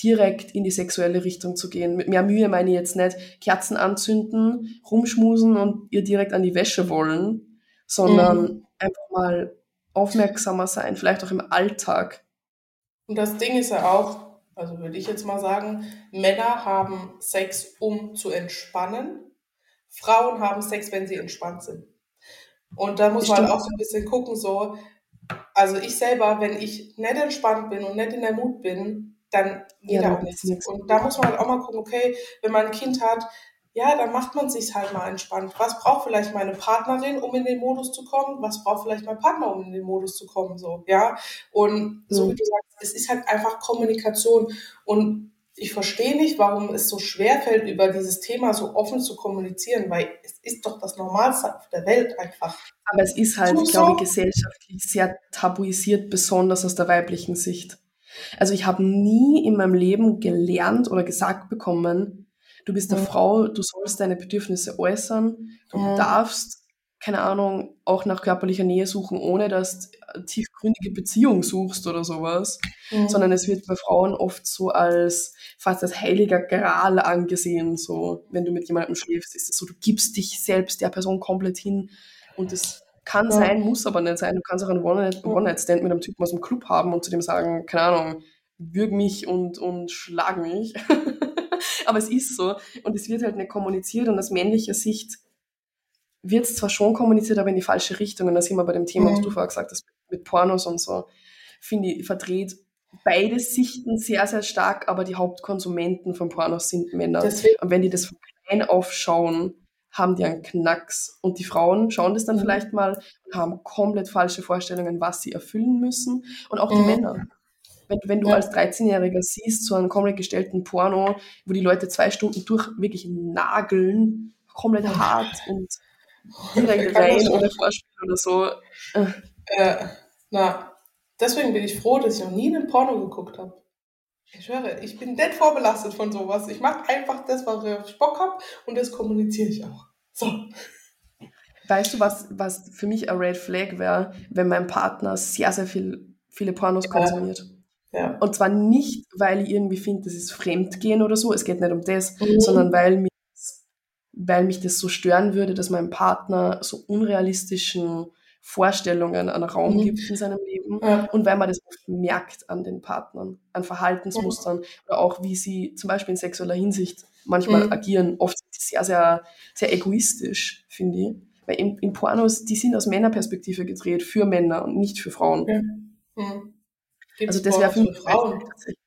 direkt in die sexuelle Richtung zu gehen. Mit mehr Mühe meine ich jetzt nicht Kerzen anzünden, rumschmusen und ihr direkt an die Wäsche wollen, sondern mhm. einfach mal aufmerksamer sein, vielleicht auch im Alltag.
Und das Ding ist ja auch, also würde ich jetzt mal sagen, Männer haben Sex, um zu entspannen. Frauen haben Sex, wenn sie entspannt sind. Und da muss man auch so ein bisschen gucken, so, also ich selber, wenn ich nicht entspannt bin und nicht in der Mut bin, dann geht ja, auch nichts. nichts. Und da muss man halt auch mal gucken, okay, wenn man ein Kind hat, ja, dann macht man sich halt mal entspannt. Was braucht vielleicht meine Partnerin, um in den Modus zu kommen? Was braucht vielleicht mein Partner, um in den Modus zu kommen? So, ja. Und so mhm. wie du sagst, es ist halt einfach Kommunikation. Und ich verstehe nicht, warum es so schwer fällt, über dieses Thema so offen zu kommunizieren, weil es ist doch das Normalste auf der Welt einfach.
Aber es ist halt, ich glaube, gesellschaftlich sehr tabuisiert, besonders aus der weiblichen Sicht. Also ich habe nie in meinem Leben gelernt oder gesagt bekommen, du bist eine mhm. Frau, du sollst deine Bedürfnisse äußern, du mhm. darfst, keine Ahnung, auch nach körperlicher Nähe suchen, ohne dass du tiefgründige Beziehung suchst oder sowas, mhm. sondern es wird bei Frauen oft so als fast als heiliger Gral angesehen, so wenn du mit jemandem schläfst, ist es so, du gibst dich selbst der Person komplett hin und das kann ja. sein, muss aber nicht sein. Du kannst auch einen One-Night-Stand mit einem Typen aus dem Club haben und zu dem sagen, keine Ahnung, würg mich und, und schlag mich. aber es ist so. Und es wird halt nicht kommuniziert und aus männlicher Sicht wird es zwar schon kommuniziert, aber in die falsche Richtung. Und da sind wir bei dem Thema, mhm. was du vorher gesagt hast, mit Pornos und so, finde ich, verdreht beide Sichten sehr, sehr stark, aber die Hauptkonsumenten von Pornos sind Männer. Deswegen. Und wenn die das von klein auf schauen, haben die einen Knacks. Und die Frauen schauen das dann mhm. vielleicht mal und haben komplett falsche Vorstellungen, was sie erfüllen müssen. Und auch die mhm. Männer. Wenn, wenn du ja. als 13-Jähriger siehst, so einen komplett gestellten Porno, wo die Leute zwei Stunden durch wirklich nageln, komplett hart und rein ohne Vorspiel oder so.
Äh, na, deswegen bin ich froh, dass ich noch nie einen Porno geguckt habe. Ich schwöre, ich bin nicht vorbelastet von sowas. Ich mache einfach das, was ich Bock habe und das kommuniziere ich auch. So.
Weißt du, was, was für mich ein Red Flag wäre, wenn mein Partner sehr, sehr viel, viele Pornos ja. konsumiert? Ja. Und zwar nicht, weil ich irgendwie finde, das ist Fremdgehen oder so, es geht nicht um das, mhm. sondern weil mich, weil mich das so stören würde, dass mein Partner so unrealistischen Vorstellungen an Raum mhm. gibt in seinem Leben ja. und weil man das oft merkt an den Partnern, an Verhaltensmustern mhm. oder auch wie sie zum Beispiel in sexueller Hinsicht manchmal mhm. agieren, oft sehr, sehr, sehr egoistisch, finde ich. Weil in, in, Pornos, die sind aus Männerperspektive gedreht, für Männer und nicht für Frauen.
Also das wäre für mich Frauen. Tatsächlich.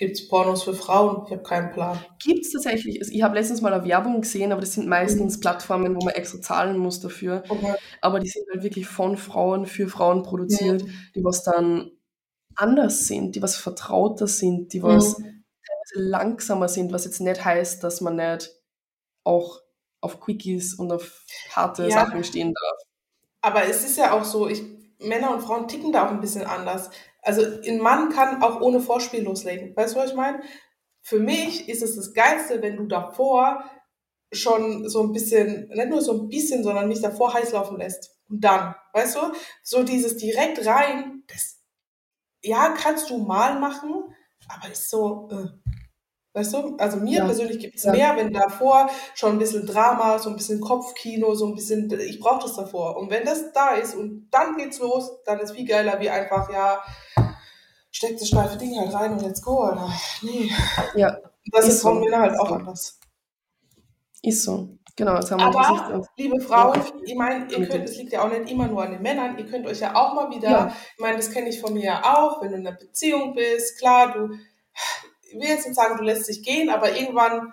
Gibt es Pornos für Frauen? Ich habe keinen Plan.
Gibt es tatsächlich. Also ich habe letztens mal eine Werbung gesehen, aber das sind meistens mhm. Plattformen, wo man extra zahlen muss dafür. Okay. Aber die sind halt wirklich von Frauen für Frauen produziert, mhm. die was dann anders sind, die was vertrauter sind, die was mhm. langsamer sind, was jetzt nicht heißt, dass man nicht auch auf Quickies und auf harte ja. Sachen stehen darf.
Aber es ist ja auch so, ich, Männer und Frauen ticken da auch ein bisschen anders. Also ein Mann kann auch ohne Vorspiel loslegen. Weißt du, was ich meine? Für mich ist es das Geilste, wenn du davor schon so ein bisschen, nicht nur so ein bisschen, sondern mich davor heiß laufen lässt. Und dann, weißt du, so dieses direkt rein, das, ja, kannst du mal machen, aber ist so, äh, Weißt du? Also mir ja. persönlich gibt es ja. mehr, wenn davor schon ein bisschen Drama, so ein bisschen Kopfkino, so ein bisschen, ich brauche das davor. Und wenn das da ist und dann geht's los, dann ist viel geiler wie einfach, ja, steck das steife Ding halt rein und let's go, oder? Nee.
Ja.
Das ist, ist von mir halt auch so. anders.
Ist so. Genau,
das haben wir Aber, liebe Frauen, ich meine, ihr könnt, es liegt ja auch nicht immer nur an den Männern, ihr könnt euch ja auch mal wieder, ja. ich meine, das kenne ich von mir ja auch, wenn du in einer Beziehung bist, klar, du will jetzt nicht sagen, du lässt dich gehen, aber irgendwann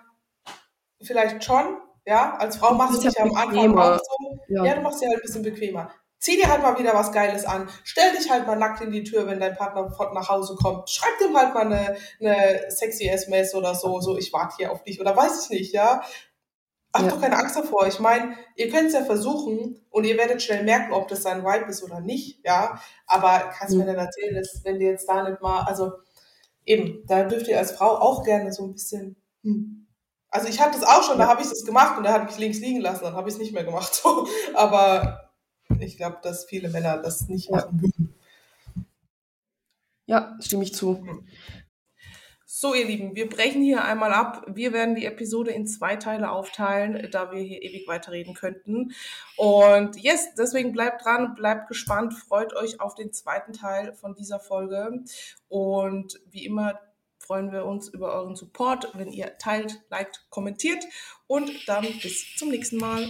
vielleicht schon, ja, als Frau machst du dich ja am Anfang auch so, ja. ja. du machst dir halt ein bisschen bequemer. Zieh dir halt mal wieder was Geiles an. Stell dich halt mal nackt in die Tür, wenn dein Partner nach Hause kommt. Schreib dem halt mal eine, eine sexy SMS oder so, so, ich warte hier auf dich oder weiß ich nicht, ja. Habt ja. doch keine Angst davor. Ich meine, ihr könnt es ja versuchen und ihr werdet schnell merken, ob das sein Vibe ist oder nicht, ja. Aber kannst du mhm. mir dann erzählen, dass wenn dir jetzt da nicht mal, also eben, da dürft ihr als Frau auch gerne so ein bisschen. Hm. Also ich hatte das auch schon, da habe ich das gemacht und da habe ich links liegen lassen, dann habe ich es nicht mehr gemacht. So. Aber ich glaube, dass viele Männer das nicht machen würden.
Ja, stimme ich zu.
So, ihr Lieben, wir brechen hier einmal ab. Wir werden die Episode in zwei Teile aufteilen, da wir hier ewig weiterreden könnten. Und yes, deswegen bleibt dran, bleibt gespannt, freut euch auf den zweiten Teil von dieser Folge. Und wie immer freuen wir uns über euren Support, wenn ihr teilt, liked, kommentiert. Und dann bis zum nächsten Mal.